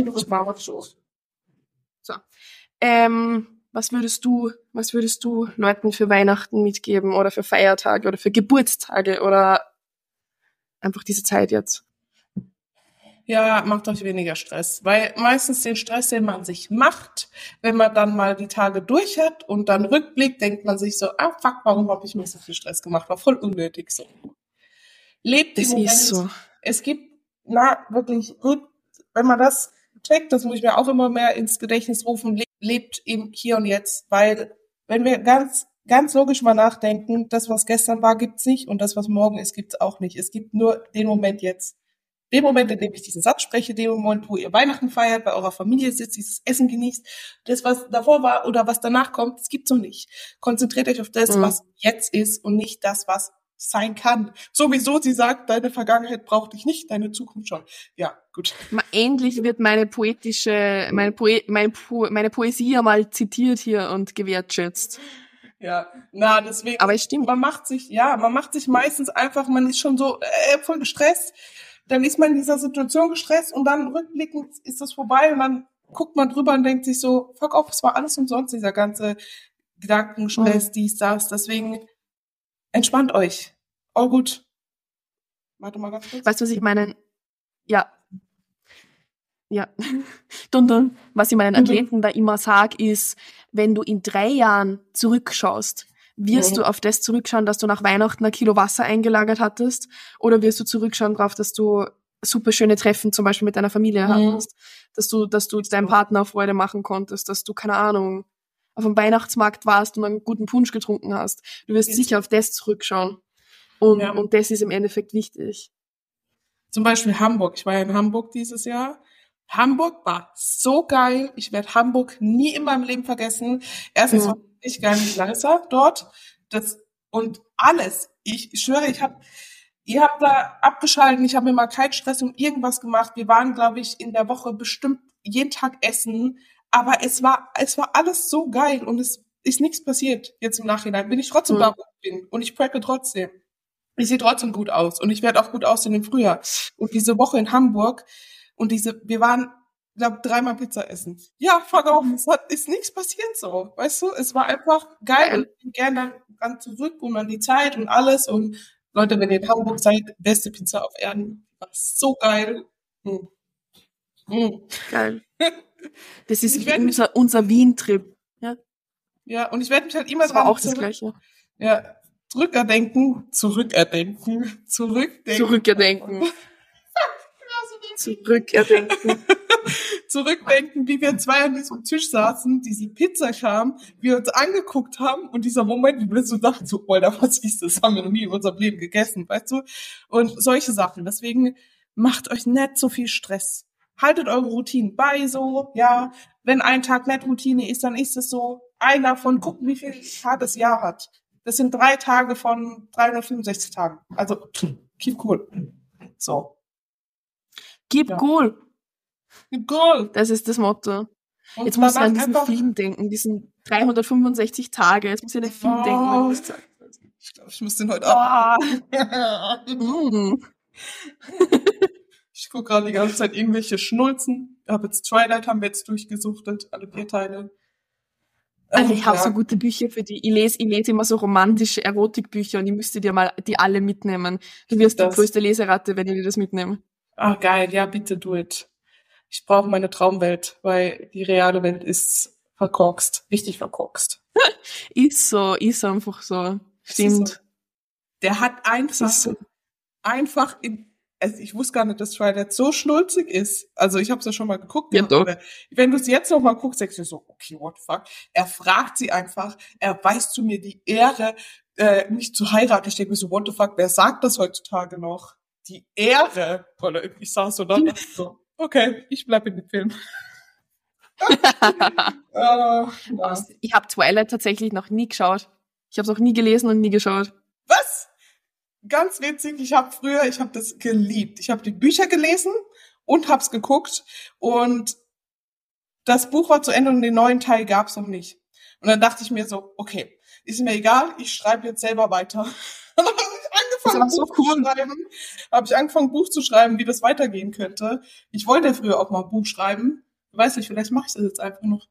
So. Ähm, was würdest du, was würdest du Leuten für Weihnachten mitgeben oder für Feiertage oder für Geburtstage oder einfach diese Zeit jetzt? Ja, macht euch weniger Stress, weil meistens den Stress, den man sich macht, wenn man dann mal die Tage durch hat und dann rückblickt, denkt man sich so, ah fuck, warum habe ich mir so viel Stress gemacht? War voll unnötig so. Lebt Das im Moment. ist so. Es gibt, na, wirklich, gut, wenn man das checkt, das muss ich mir auch immer mehr ins Gedächtnis rufen, le- lebt im Hier und Jetzt, weil wenn wir ganz, ganz logisch mal nachdenken, das, was gestern war, gibt's nicht und das, was morgen ist, gibt's auch nicht. Es gibt nur den Moment jetzt. Dem Moment, in dem ich diesen Satz spreche, dem Moment, wo ihr Weihnachten feiert, bei eurer Familie sitzt, dieses Essen genießt, das, was davor war oder was danach kommt, das gibt's noch nicht. Konzentriert euch auf das, mhm. was jetzt ist und nicht das, was sein kann. Sowieso, sie sagt, deine Vergangenheit braucht dich nicht, deine Zukunft schon. Ja, gut. Endlich wird meine poetische, meine, Poe meine, po meine Poesie einmal zitiert hier und gewertschätzt. Ja, na, deswegen. Aber es stimmt. Man macht sich, ja, man macht sich meistens einfach, man ist schon so äh, voll gestresst. Dann ist man in dieser Situation gestresst und dann rückblickend ist das vorbei und dann guckt man drüber und denkt sich so, fuck off, es war alles umsonst, dieser ganze Gedankenstress, mhm. dies, das. Deswegen entspannt euch. All gut. Warte mal ganz kurz. Weißt du, was ich meine? Ja. Ja. dun, dun. Was ich meinen Athleten da immer sag, ist, wenn du in drei Jahren zurückschaust, wirst mhm. du auf das zurückschauen, dass du nach Weihnachten ein Kilo Wasser eingelagert hattest? Oder wirst du zurückschauen darauf, dass du super schöne Treffen zum Beispiel mit deiner Familie mhm. hattest? Dass du, dass du deinem Partner Freude machen konntest, dass du, keine Ahnung, auf dem Weihnachtsmarkt warst und einen guten Punsch getrunken hast. Du wirst ja. sicher auf das zurückschauen. Und, ja. und das ist im Endeffekt wichtig. Zum Beispiel Hamburg. Ich war ja in Hamburg dieses Jahr. Hamburg war so geil. Ich werde Hamburg nie in meinem Leben vergessen. Erstens ja. war ich gar nicht nicer dort. Das, und alles. Ich schwöre, ich habe Ihr habt da abgeschalten, ich habe mir mal keinen Stress um irgendwas gemacht. Wir waren, glaube ich, in der Woche bestimmt jeden Tag essen. Aber es war, es war alles so geil und es ist nichts passiert jetzt im Nachhinein. Bin ich trotzdem mhm. da, wo ich bin und ich preppe trotzdem. Ich sehe trotzdem gut aus und ich werde auch gut aussehen im Frühjahr. Und diese Woche in Hamburg und diese, wir waren, glaube dreimal Pizza essen. Ja, fuck off, es hat, ist nichts passiert so, weißt du? Es war einfach geil und ich bin gerne dran zurück und an die Zeit und alles und Leute, wenn ihr in Hamburg seid, beste Pizza auf Erden. So geil. Hm. Hm. Geil. Das ist unser, unser Wien-Trip. Ja? ja, und ich werde mich halt immer das dran war auch das Gleiche. Ja, zurückerdenken, zurückerdenken, zurückdenken. Zurückerdenken. zurückerdenken. zurückdenken, wie wir zwei an diesem Tisch saßen, diese Pizza kam, wir uns angeguckt haben und dieser Moment, wie wir so dachten, so, Alter, was ist das? Haben wir noch nie in unserem Leben gegessen, weißt du? Und solche Sachen. Deswegen macht euch nicht so viel Stress haltet eure Routinen bei, so, ja. Wenn ein Tag nicht Routine ist, dann ist es so. Einer von, gucken, wie viel Tage das Jahr hat. Das sind drei Tage von 365 Tagen. Also, keep cool. So. Keep ja. cool. Keep cool. Das ist das Motto. Und Jetzt muss ich an diesen Film denken, diesen 365 Tage. Jetzt muss ich an den Film oh. denken. Ich glaube, ich muss den heute oh. ab. mm. Ich gucke gerade die ganze Zeit irgendwelche Schnulzen. Ich habe jetzt Twilight haben wir jetzt durchgesuchtet, alle vier Teile. Also ich habe ja. so gute Bücher für die. Ich lese, ich lese immer so romantische Erotikbücher und ich müsste dir mal die alle mitnehmen. Du wirst das. die größte Leseratte, wenn ich dir das mitnehme. Ah, geil, ja, bitte do it. Ich brauche meine Traumwelt, weil die reale Welt ist verkorkst, richtig verkorkst. ist so, ist einfach so. Stimmt. So. Der hat einfach, so. einfach in also ich wusste gar nicht, dass Twilight so schnulzig ist. Also ich habe es ja schon mal geguckt. Ja, doch. Wenn du es jetzt noch mal guckst, denkst du so, okay, what the fuck? Er fragt sie einfach, er weist zu mir die Ehre, äh, mich zu heiraten. Ich denke mir so, what the fuck, wer sagt das heutzutage noch? Die Ehre. Oder ich saß so da so, okay, ich bleib in dem Film. ja. Ich habe Twilight tatsächlich noch nie geschaut. Ich habe es auch nie gelesen und nie geschaut. Was? Ganz witzig, ich habe früher, ich habe das geliebt. Ich habe die Bücher gelesen und hab's geguckt und das Buch war zu Ende und den neuen Teil gab's noch nicht. Und dann dachte ich mir so, okay, ist mir egal, ich schreibe jetzt selber weiter. dann habe ich angefangen, so Buch cool. zu schreiben. Habe ich angefangen, Buch zu schreiben, wie das weitergehen könnte. Ich wollte früher auch mal ein Buch schreiben. Weiß nicht, vielleicht mache ich das jetzt einfach noch.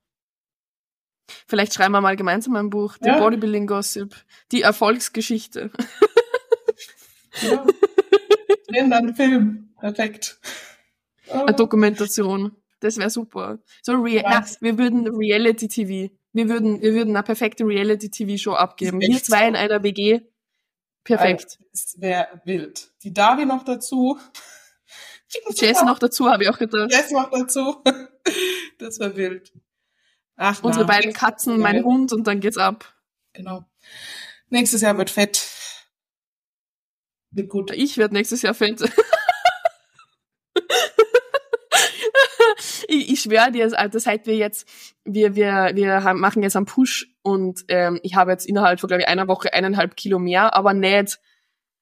Vielleicht schreiben wir mal gemeinsam ein Buch. Ja. Bodybuilding Gossip. Die Erfolgsgeschichte. Ja. Drehen dann einen Film. Perfekt. Eine Dokumentation. Das wäre super. So Rea na, wir würden Reality TV. Wir würden, wir würden eine perfekte Reality TV Show abgeben. Wir zwei in einer WG. Perfekt. Das wäre wild. Die Davi noch dazu. Jess noch dazu, habe ich auch gedacht. Jess noch dazu. Das wäre wild. Ach, Unsere na, beiden Katzen, mein Hund und dann geht's ab. Genau. Nächstes Jahr wird fett. Gut. Ich werde nächstes Jahr Fans. ich, ich schwöre dir, also seit wir jetzt, wir, wir, wir haben, machen jetzt einen Push und ähm, ich habe jetzt innerhalb von, glaube ich, einer Woche eineinhalb Kilo mehr, aber nicht,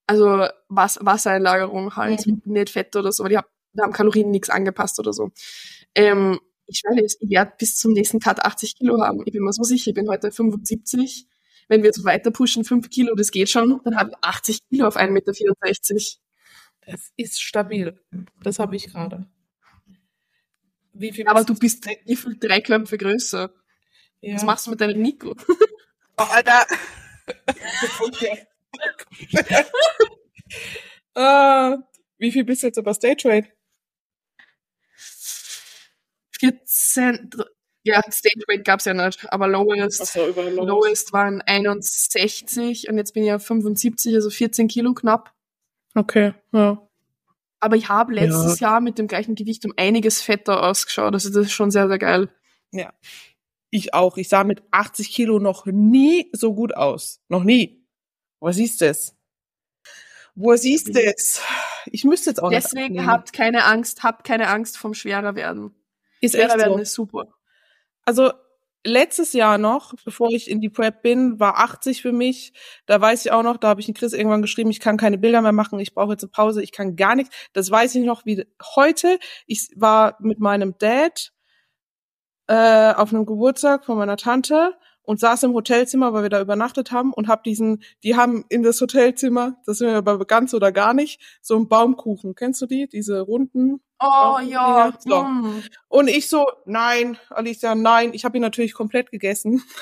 also was, Wassereinlagerung halt, mhm. nicht Fett oder so, weil die hab, da haben Kalorien nichts angepasst oder so. Ähm, ich schwöre dir, ich werde bis zum nächsten Cut 80 Kilo haben. Ich bin mir so sicher, ich bin heute 75 wenn wir jetzt weiter pushen, 5 Kilo, das geht schon, dann habe ich 80 Kilo auf 1,64 Meter. Das ist stabil. Das habe ich gerade. Wie viel Aber du bist wie viel drei Köpfe größer. Ja. Was machst du mit deinem Nico? Oh, Alter. uh, wie viel bist du jetzt über Stage Rate? 14, ja, Stage Rate gab's ja nicht, aber Lowest, so, lowest. lowest waren 61 und jetzt bin ich auf 75, also 14 Kilo knapp. Okay, ja. Aber ich habe letztes ja. Jahr mit dem gleichen Gewicht um einiges fetter ausgeschaut. Also das ist schon sehr, sehr geil. Ja. Ich auch. Ich sah mit 80 Kilo noch nie so gut aus. Noch nie. Wo siehst du es? Wo siehst du es? Ich müsste jetzt auch Deswegen nicht habt keine Angst, habt keine Angst vom schwerer werden. Ist schwerer echt werden so. ist super. Also letztes Jahr noch, bevor ich in die Prep bin, war 80 für mich. Da weiß ich auch noch, da habe ich in Chris irgendwann geschrieben, ich kann keine Bilder mehr machen, ich brauche jetzt eine Pause, ich kann gar nichts. Das weiß ich noch wie heute. Ich war mit meinem Dad äh, auf einem Geburtstag von meiner Tante und saß im Hotelzimmer, weil wir da übernachtet haben und hab diesen, die haben in das Hotelzimmer, das sind wir aber ganz oder gar nicht, so einen Baumkuchen. Kennst du die? Diese runden? Oh ja. So. Mm. Und ich so, nein, Alicia, nein. Ich habe ihn natürlich komplett gegessen.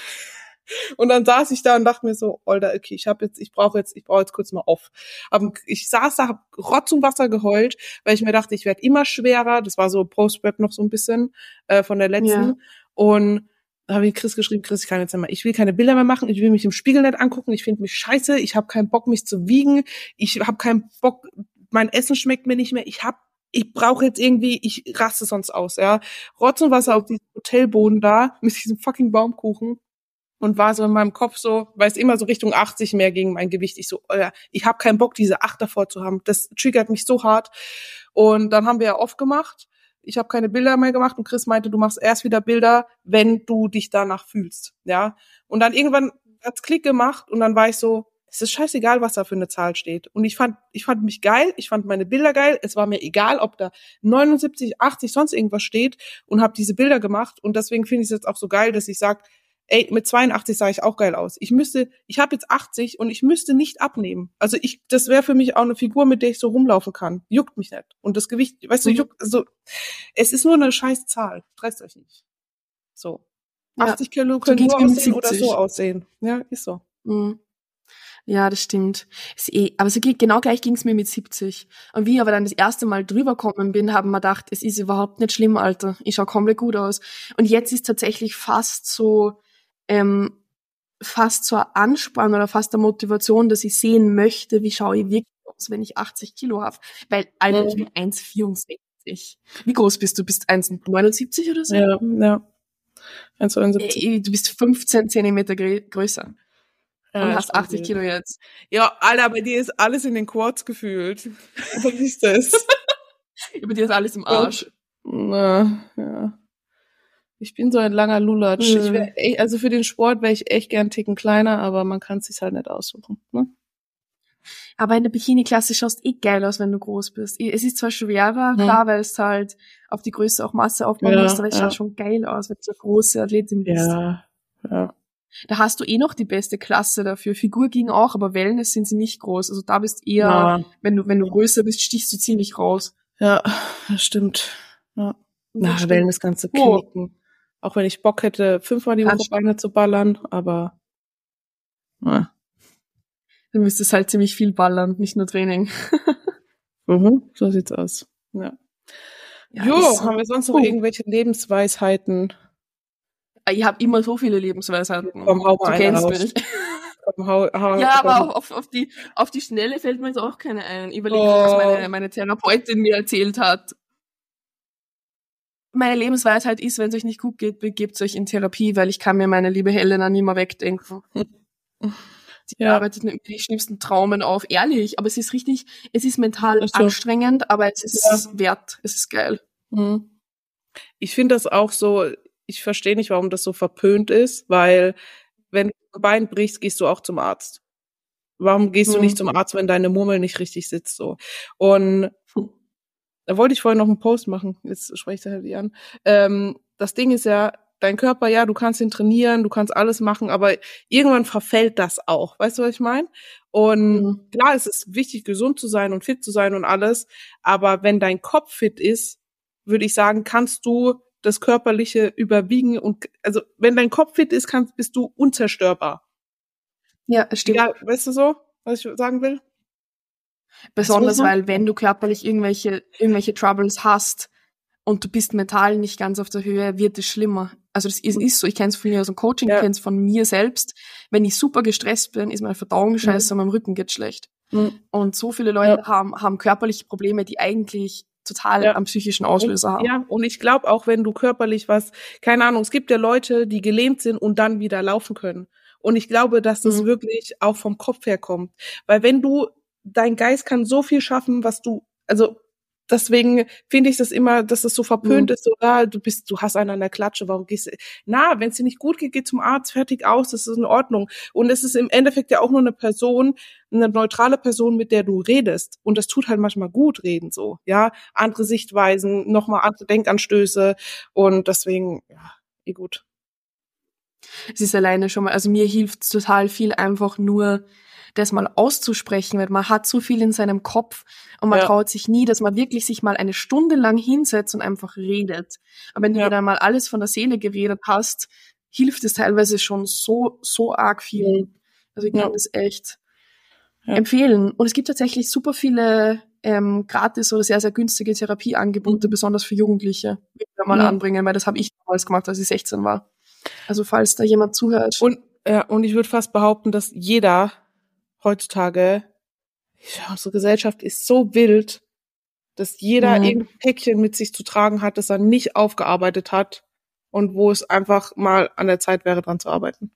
Und dann saß ich da und dachte mir so, Alter, okay, ich habe jetzt, ich brauche jetzt, ich brauche jetzt kurz mal auf. Aber ich saß da, hab Rotz und Wasser geheult, weil ich mir dachte, ich werde immer schwerer. Das war so Post-Prep noch so ein bisschen äh, von der letzten. Ja. Und habe ich Chris geschrieben, Chris, ich kann jetzt immer, ich will keine Bilder mehr machen, ich will mich im Spiegel nicht angucken, ich finde mich scheiße, ich habe keinen Bock, mich zu wiegen, ich habe keinen Bock, mein Essen schmeckt mir nicht mehr, ich habe ich brauche jetzt irgendwie, ich raste sonst aus, ja. Rotz und Wasser auf diesem Hotelboden da, mit diesem fucking Baumkuchen. Und war so in meinem Kopf so, weil es immer so Richtung 80 mehr gegen mein Gewicht. Ich so, oh ich habe keinen Bock, diese 8 davor zu haben. Das triggert mich so hart. Und dann haben wir ja oft gemacht ich habe keine Bilder mehr gemacht und Chris meinte, du machst erst wieder Bilder, wenn du dich danach fühlst, ja. Und dann irgendwann hat's Klick gemacht und dann war ich so, es ist scheißegal, was da für eine Zahl steht. Und ich fand, ich fand mich geil, ich fand meine Bilder geil. Es war mir egal, ob da 79, 80, sonst irgendwas steht und habe diese Bilder gemacht. Und deswegen finde ich es jetzt auch so geil, dass ich sage, ey, mit 82 sah ich auch geil aus. Ich müsste, ich habe jetzt 80 und ich müsste nicht abnehmen. Also ich, das wäre für mich auch eine Figur, mit der ich so rumlaufen kann. Juckt mich nicht. Und das Gewicht, weißt mhm. du, juckt, also, es ist nur eine scheiß Zahl. Stresst euch nicht. So. Ja. 80 Kilo können so aussehen oder so aussehen. Ja, ist so. Mhm. Ja, das stimmt. Eh, aber so genau gleich ging's mir mit 70. Und wie ich aber dann das erste Mal drüber gekommen bin, haben wir gedacht, es ist überhaupt nicht schlimm, Alter. Ich schau komplett gut aus. Und jetzt ist tatsächlich fast so, ähm, fast zur Anspannung oder fast der Motivation, dass ich sehen möchte, wie schaue ich wirklich aus, wenn ich 80 Kilo habe. Weil, Alter, ich bin 1,64. Wie groß bist du? Bist 1,79 oder so? Ja, ja. 1,79. Du bist 15 Zentimeter größer. Ja, und hast 80 Kilo jetzt. Ja, Alter, bei dir ist alles in den Quads gefühlt. Was ist das? bei dir ist alles im Arsch. Na, ja. Ich bin so ein langer Lulatsch. Mhm. Wär, also für den Sport wäre ich echt gern einen Ticken kleiner, aber man kann es sich halt nicht aussuchen. Ne? Aber in der Bikini-Klasse schaust eh geil aus, wenn du groß bist. Es ist zwar schwerer, mhm. klar, weil es halt auf die Größe auch Masse aufbauen ja, musst, aber es ja. schaut schon geil aus, wenn du so große Athletin bist. Ja, ja. Da hast du eh noch die beste Klasse dafür. Figur ging auch, aber Wellness sind sie nicht groß. Also da bist eher, ja. wenn du, wenn du größer bist, stichst du ziemlich raus. Ja, das stimmt. Ja. Na, Wellness kannst du knicken. Auch wenn ich Bock hätte, fünfmal die Woche Beine zu ballern, aber na. Du müsstest halt ziemlich viel ballern, nicht nur Training. mhm, so sieht's aus. Ja. ja jo, so. haben wir sonst noch uh. irgendwelche Lebensweisheiten? Ah, ich habe immer so viele Lebensweisheiten. Komm, hau mal du kennst raus. mich. Komm, hau, hau, ja, aber auf, auf, die, auf die Schnelle fällt mir jetzt auch keine ein. Überlege, oh. was meine, meine Therapeutin mir erzählt hat meine Lebensweisheit ist, wenn es euch nicht gut geht, begebt euch in Therapie, weil ich kann mir meine liebe Helena nie mehr wegdenken. Sie ja. arbeitet mit die schlimmsten Traumen auf, ehrlich, aber es ist richtig, es ist mental so. anstrengend, aber es ist ja. wert, es ist geil. Mhm. Ich finde das auch so, ich verstehe nicht, warum das so verpönt ist, weil wenn du ein Bein brichst, gehst du auch zum Arzt. Warum gehst hm. du nicht zum Arzt, wenn deine Murmel nicht richtig sitzt so? Und da wollte ich vorhin noch einen Post machen. Jetzt spreche ich da halt an. Ähm, das Ding ist ja, dein Körper, ja, du kannst ihn trainieren, du kannst alles machen, aber irgendwann verfällt das auch. Weißt du, was ich meine? Und mhm. klar, es ist wichtig, gesund zu sein und fit zu sein und alles, aber wenn dein Kopf fit ist, würde ich sagen, kannst du das Körperliche überwiegen und also wenn dein Kopf fit ist, kannst, bist du unzerstörbar. Ja, stimmt. Ja, weißt du so, was ich sagen will? Besonders weil wenn du körperlich irgendwelche irgendwelche Troubles hast und du bist mental nicht ganz auf der Höhe, wird es schlimmer. Also das ist, ist so, ich kenne es von mir aus dem Coaching, ja. ich kenne es von mir selbst. Wenn ich super gestresst bin, ist meine Verdauung scheiße mhm. und mein Rücken geht schlecht. Mhm. Und so viele Leute ja. haben, haben körperliche Probleme, die eigentlich total ja. am psychischen Auslöser haben. Ja, und ich glaube auch, wenn du körperlich was, keine Ahnung, es gibt ja Leute, die gelähmt sind und dann wieder laufen können. Und ich glaube, dass das mhm. wirklich auch vom Kopf her kommt. Weil wenn du, dein Geist kann so viel schaffen, was du, also deswegen finde ich das immer, dass das so verpönt mhm. ist, so, ah, du bist, du hast einen an der Klatsche, warum gehst du? Na, wenn es dir nicht gut geht, geh zum Arzt, fertig aus, das ist in Ordnung. Und es ist im Endeffekt ja auch nur eine Person, eine neutrale Person, mit der du redest. Und das tut halt manchmal gut reden, so, ja, andere Sichtweisen, nochmal andere Denkanstöße und deswegen, ja, eh gut. Es ist alleine schon mal, also mir hilft total viel einfach nur, das mal auszusprechen, weil man hat so viel in seinem Kopf und man ja. traut sich nie, dass man wirklich sich mal eine Stunde lang hinsetzt und einfach redet. Aber wenn ja. du dann mal alles von der Seele geredet hast, hilft es teilweise schon so, so arg viel. Also ich kann ja. das echt empfehlen. Und es gibt tatsächlich super viele ähm, gratis oder sehr, sehr günstige Therapieangebote, mhm. besonders für Jugendliche, will ich da mal anbringen, weil das habe ich damals gemacht, als ich 16 war. Also falls da jemand zuhört. Und, ja, und ich würde fast behaupten, dass jeder heutzutage, ja, unsere Gesellschaft ist so wild, dass jeder mhm. irgendein Päckchen mit sich zu tragen hat, das er nicht aufgearbeitet hat und wo es einfach mal an der Zeit wäre, dran zu arbeiten.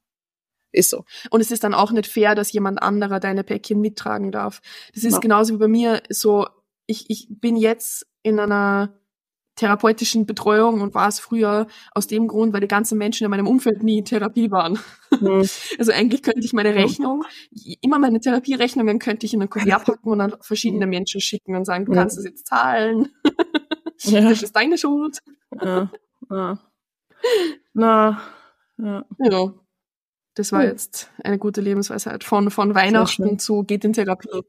Ist so. Und es ist dann auch nicht fair, dass jemand anderer deine Päckchen mittragen darf. Das ist ja. genauso wie bei mir so, ich, ich bin jetzt in einer therapeutischen Betreuung und war es früher aus dem Grund, weil die ganzen Menschen in meinem Umfeld nie in Therapie waren. Mhm. Also eigentlich könnte ich meine Rechnung, immer meine Therapierechnungen könnte ich in ein Kuvert packen und an verschiedene Menschen schicken und sagen, du kannst das jetzt zahlen. Ja. Das ist deine Schuld. Ja. ja. Na, ja. ja. Das war jetzt eine gute Lebensweisheit. Von, von Weihnachten zu geht in Therapie.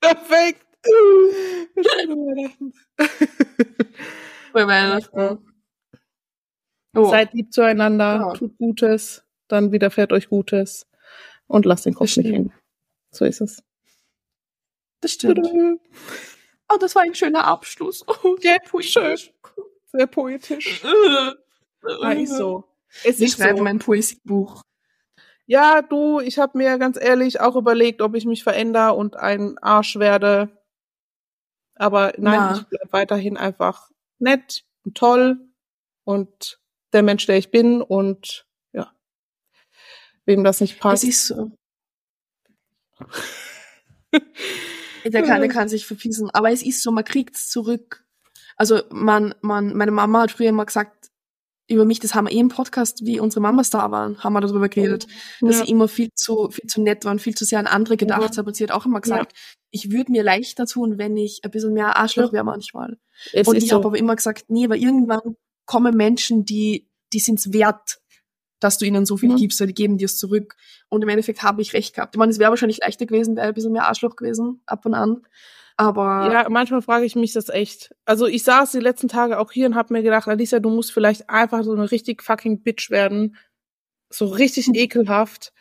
Perfekt. Weihnachten. Bei Weihnachten. Oh. Seid lieb zueinander, ja. tut Gutes, dann widerfährt euch Gutes und lasst den Kopf nicht hängen. So ist es. Das stimmt. Oh, das war ein schöner Abschluss. Oh, sehr poetisch. Sehr poetisch. ja, ist so. Es ich schreibe so. mein Poesiebuch. Ja, du, ich habe mir ganz ehrlich auch überlegt, ob ich mich verändere und ein Arsch werde. Aber nein, ja. ich bleib weiterhin einfach nett und toll und der Mensch, der ich bin und ja, wem das nicht passt. Das ist so. der Kleine kann sich verpissen, aber es ist so, man kriegt's zurück. Also man, man, meine Mama hat früher immer gesagt, über mich, das haben wir eh im Podcast, wie unsere Mamas da waren, haben wir darüber geredet, ja. dass sie immer viel zu, viel zu nett waren, viel zu sehr an andere gedacht ja. haben. Und sie hat auch immer gesagt, ja. ich würde mir leichter tun, wenn ich ein bisschen mehr Arschloch wäre manchmal. Es und ich so. habe aber immer gesagt, nee, weil irgendwann kommen Menschen, die, die sind's wert, dass du ihnen so viel mhm. gibst, weil die geben dir es zurück. Und im Endeffekt habe ich recht gehabt. Ich meine, es wäre wahrscheinlich leichter gewesen, wäre ein bisschen mehr Arschloch gewesen, ab und an. Aber ja, manchmal frage ich mich das echt. Also ich saß die letzten Tage auch hier und habe mir gedacht, Alisa, du musst vielleicht einfach so eine richtig fucking Bitch werden, so richtig hm. ekelhaft.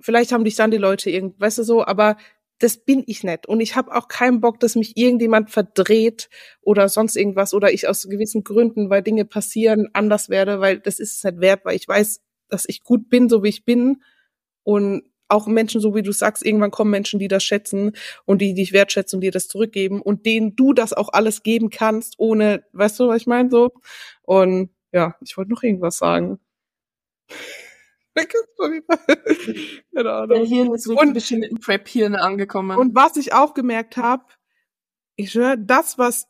Vielleicht haben dich dann die Leute irgend, weißt du so, aber das bin ich nicht und ich habe auch keinen Bock, dass mich irgendjemand verdreht oder sonst irgendwas oder ich aus gewissen Gründen, weil Dinge passieren, anders werde, weil das ist es nicht wert, weil ich weiß, dass ich gut bin, so wie ich bin und auch Menschen, so wie du sagst, irgendwann kommen Menschen, die das schätzen und die dich wertschätzen und dir das zurückgeben und denen du das auch alles geben kannst, ohne, weißt du, was ich meine, so. Und ja, ich wollte noch irgendwas sagen. Keine Ahnung. Der Hirn ist wirklich und, ein bisschen mit dem Prep-Hirn angekommen. Und was ich auch gemerkt habe, ich höre, das, was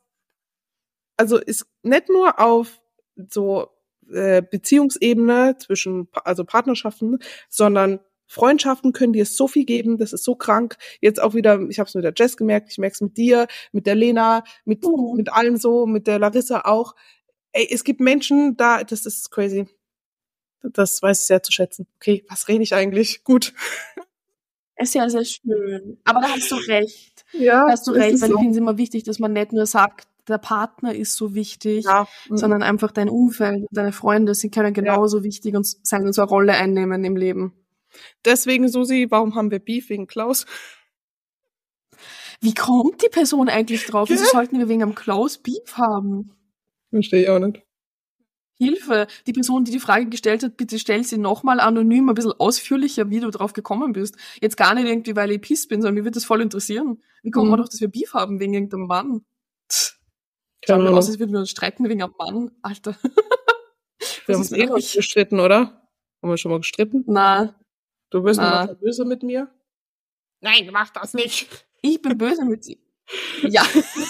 also ist nicht nur auf so äh, Beziehungsebene zwischen, also Partnerschaften, sondern Freundschaften können dir so viel geben, das ist so krank. Jetzt auch wieder, ich habe es mit der Jess gemerkt, ich merke es mit dir, mit der Lena, mit, mhm. mit allem so, mit der Larissa auch. Ey, es gibt Menschen da, das ist crazy. Das weiß ich sehr zu schätzen. Okay, was rede ich eigentlich? Gut. Ist ja sehr schön. Aber da hast du recht. Ja. Da hast du recht, weil so. ich finde es immer wichtig, dass man nicht nur sagt, der Partner ist so wichtig, ja. Mhm. sondern einfach dein Umfeld, deine Freunde sind können genauso ja. wichtig und seine so eine Rolle einnehmen im Leben. Deswegen, Susi, warum haben wir Beef wegen Klaus? Wie kommt die Person eigentlich drauf? Wieso sollten wir wegen einem Klaus Beef haben? Verstehe ich auch nicht. Hilfe. Die Person, die die Frage gestellt hat, bitte stell sie nochmal anonym, ein bisschen ausführlicher, wie du drauf gekommen bist. Jetzt gar nicht irgendwie, weil ich piss bin, sondern mir wird das voll interessieren. Wie kommen mhm. wir doch, dass wir Beef haben wegen irgendeinem Mann? Schauen wir aus, als würden wir uns streiten wegen einem Mann. Alter. wir haben uns eh noch gestritten, oder? Haben wir schon mal gestritten? Na. Du bist Na. noch böse mit mir? Nein, mach das nicht. Ich bin böse mit dir. Ja.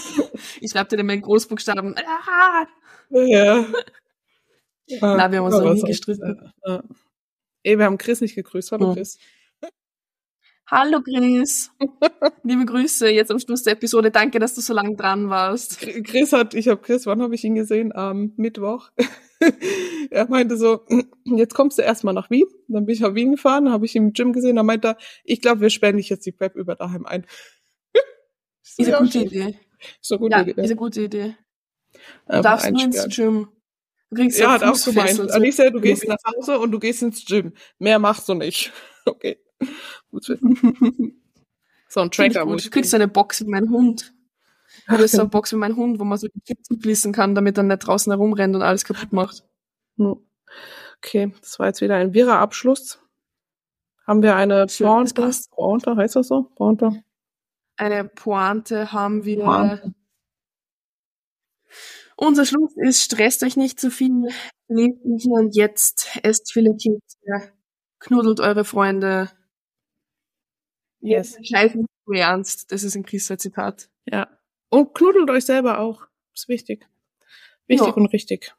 ich schreibe dir dann meinen Großbuchstaben. Ah. Ja. Na, wir haben uns noch nie gestritten. Ja. Ey, wir haben Chris nicht gegrüßt. Hallo, Chris. Hallo Chris. Liebe Grüße jetzt am Schluss der Episode. Danke, dass du so lange dran warst. Chris hat, ich habe Chris, wann habe ich ihn gesehen? Am Mittwoch. er meinte so, jetzt kommst du erstmal nach Wien. Dann bin ich auf Wien gefahren, habe ich ihn im Gym gesehen. Dann meinte er, ich glaube, wir sperren dich jetzt die Prep über daheim ein. ist eine gute Idee. Ist eine gute ja, Idee. Ist eine gute Idee. Du darfst nur ins Gym. Du kriegst ja, hat auch gemeint. Alicia, du gehst nach Hause und du gehst ins Gym. Mehr machst du nicht. Okay. Gut wissen. so ein Tracker. Gut. Du kriegst eine Box mit meinem Hund. Oder so eine Box mit meinem Hund, wo man so die Chips fließen kann, damit er nicht draußen herumrennt und alles kaputt macht. Okay, das war jetzt wieder ein wirrer Abschluss. Haben wir eine Pointe? Pointe, heißt das so? Pointe? Eine Pointe haben wir. Pointe. Unser Schluss ist, stresst euch nicht zu viel, lebt hier und jetzt, esst viele Kekse, knuddelt eure Freunde, Yes. Scheiß nicht so ernst. Das ist ein Christa-Zitat. Ja. Und knuddelt euch selber auch. ist wichtig. Wichtig ja. und richtig.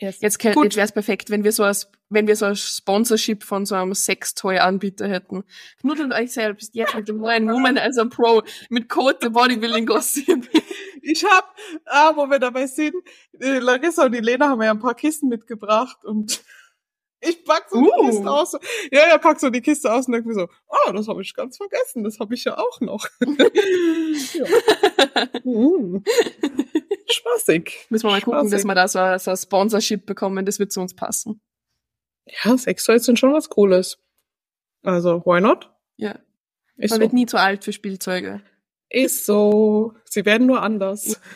Yes. Jetzt, jetzt wäre es perfekt, wenn wir so ein, wenn wir so ein Sponsorship von so einem Sextoy-Anbieter hätten. Knuddelt euch selbst jetzt mit dem neuen Woman as a Pro mit Code The Bodybuilding Gossip. Ich hab, ah, wo wir dabei sind, äh, Larissa und die Lena haben ja ein paar Kisten mitgebracht und ich pack so uh. die Kiste aus. Ja, ja, pack so die Kiste aus und denke mir so, oh, das habe ich ganz vergessen, das habe ich ja auch noch. uh. Spaßig. Müssen wir mal gucken, Spaßig. dass wir da so, so ein Sponsorship bekommen, das wird zu uns passen. Ja, Sextoys sind schon was Cooles. Also, why not? Ja. Ist Man so. wird nie zu alt für Spielzeuge. Ist so. Sie werden nur anders.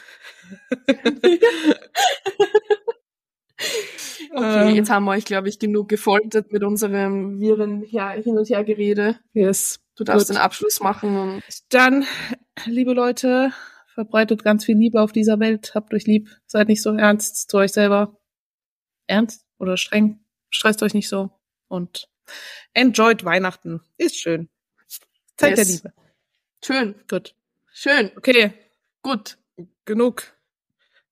Okay, ähm, jetzt haben wir euch, glaube ich, genug gefoltert mit unserem Viren hin und her Gerede. Yes. Du darfst Gut. den Abschluss machen. Dann, liebe Leute, verbreitet ganz viel Liebe auf dieser Welt. Habt euch lieb. Seid nicht so ernst zu euch selber. Ernst oder streng. Stresst euch nicht so. Und enjoyt Weihnachten. Ist schön. Zeit yes. der Liebe. Schön. Gut. Schön. Okay. Gut. Genug.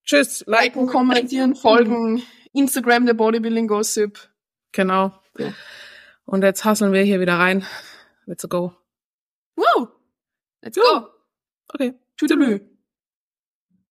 Tschüss. Liken, kommentieren, folgen. Instagram der Bodybuilding Gossip. Genau. Ja. Und jetzt hasseln wir hier wieder rein. Let's go. Woo! Let's go. Okay. Tschüss.